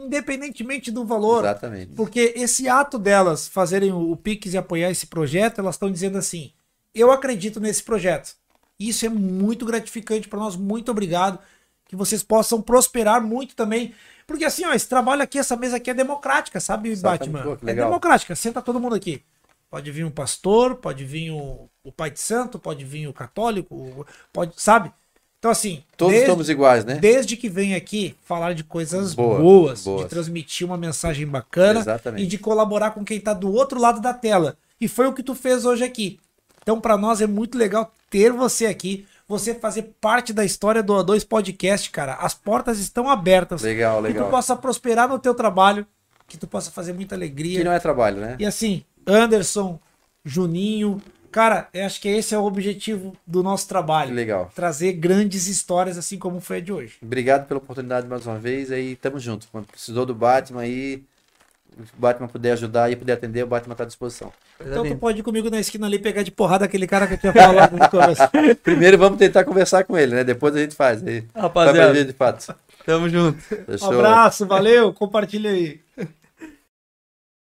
independentemente do valor. Exatamente. Porque esse ato delas fazerem o, Pix e apoiar esse projeto, elas estão dizendo assim: eu acredito nesse projeto. Isso é muito gratificante para nós. Muito obrigado. Que vocês possam prosperar muito também. Porque assim, ó, esse trabalho aqui, essa mesa aqui é democrática, sabe, Exatamente. Batman? Pô, é democrática. Senta todo mundo aqui. Pode vir um pastor, pode vir o, o pai de santo, pode vir o católico, pode, sabe? Então, assim, Todos desde, estamos iguais, né? desde que vem aqui falar de coisas Boa, boas, boas. de transmitir uma mensagem bacana Exatamente. e de colaborar com quem tá do outro lado da tela. E foi o que tu fez hoje aqui. Então, para nós é muito legal ter você aqui, você fazer parte da história do A2 Podcast, cara. As portas estão abertas. Legal, Que tu legal. possa prosperar no teu trabalho, que tu possa fazer muita Que alegria. não é trabalho, né? E assim, Anderson, Juninho, cara, eu acho que esse é o objetivo do nosso Que trabalho. legal. Trazer grandes histórias assim como foi a de hoje. Obrigado pela oportunidade mais uma vez. Aí tamo junto. Quando precisou do Batman aí, o Batman puder ajudar e puder atender, o Batman tá à disposição. Então tu pode ir comigo na esquina ali e pegar de porrada aquele cara que eu tinha falado no começo. Primeiro vamos tentar conversar com ele, né? Depois a gente faz. Aí, Rapaziada, ver de fato. tamo junto. Um abraço, valeu, compartilha aí.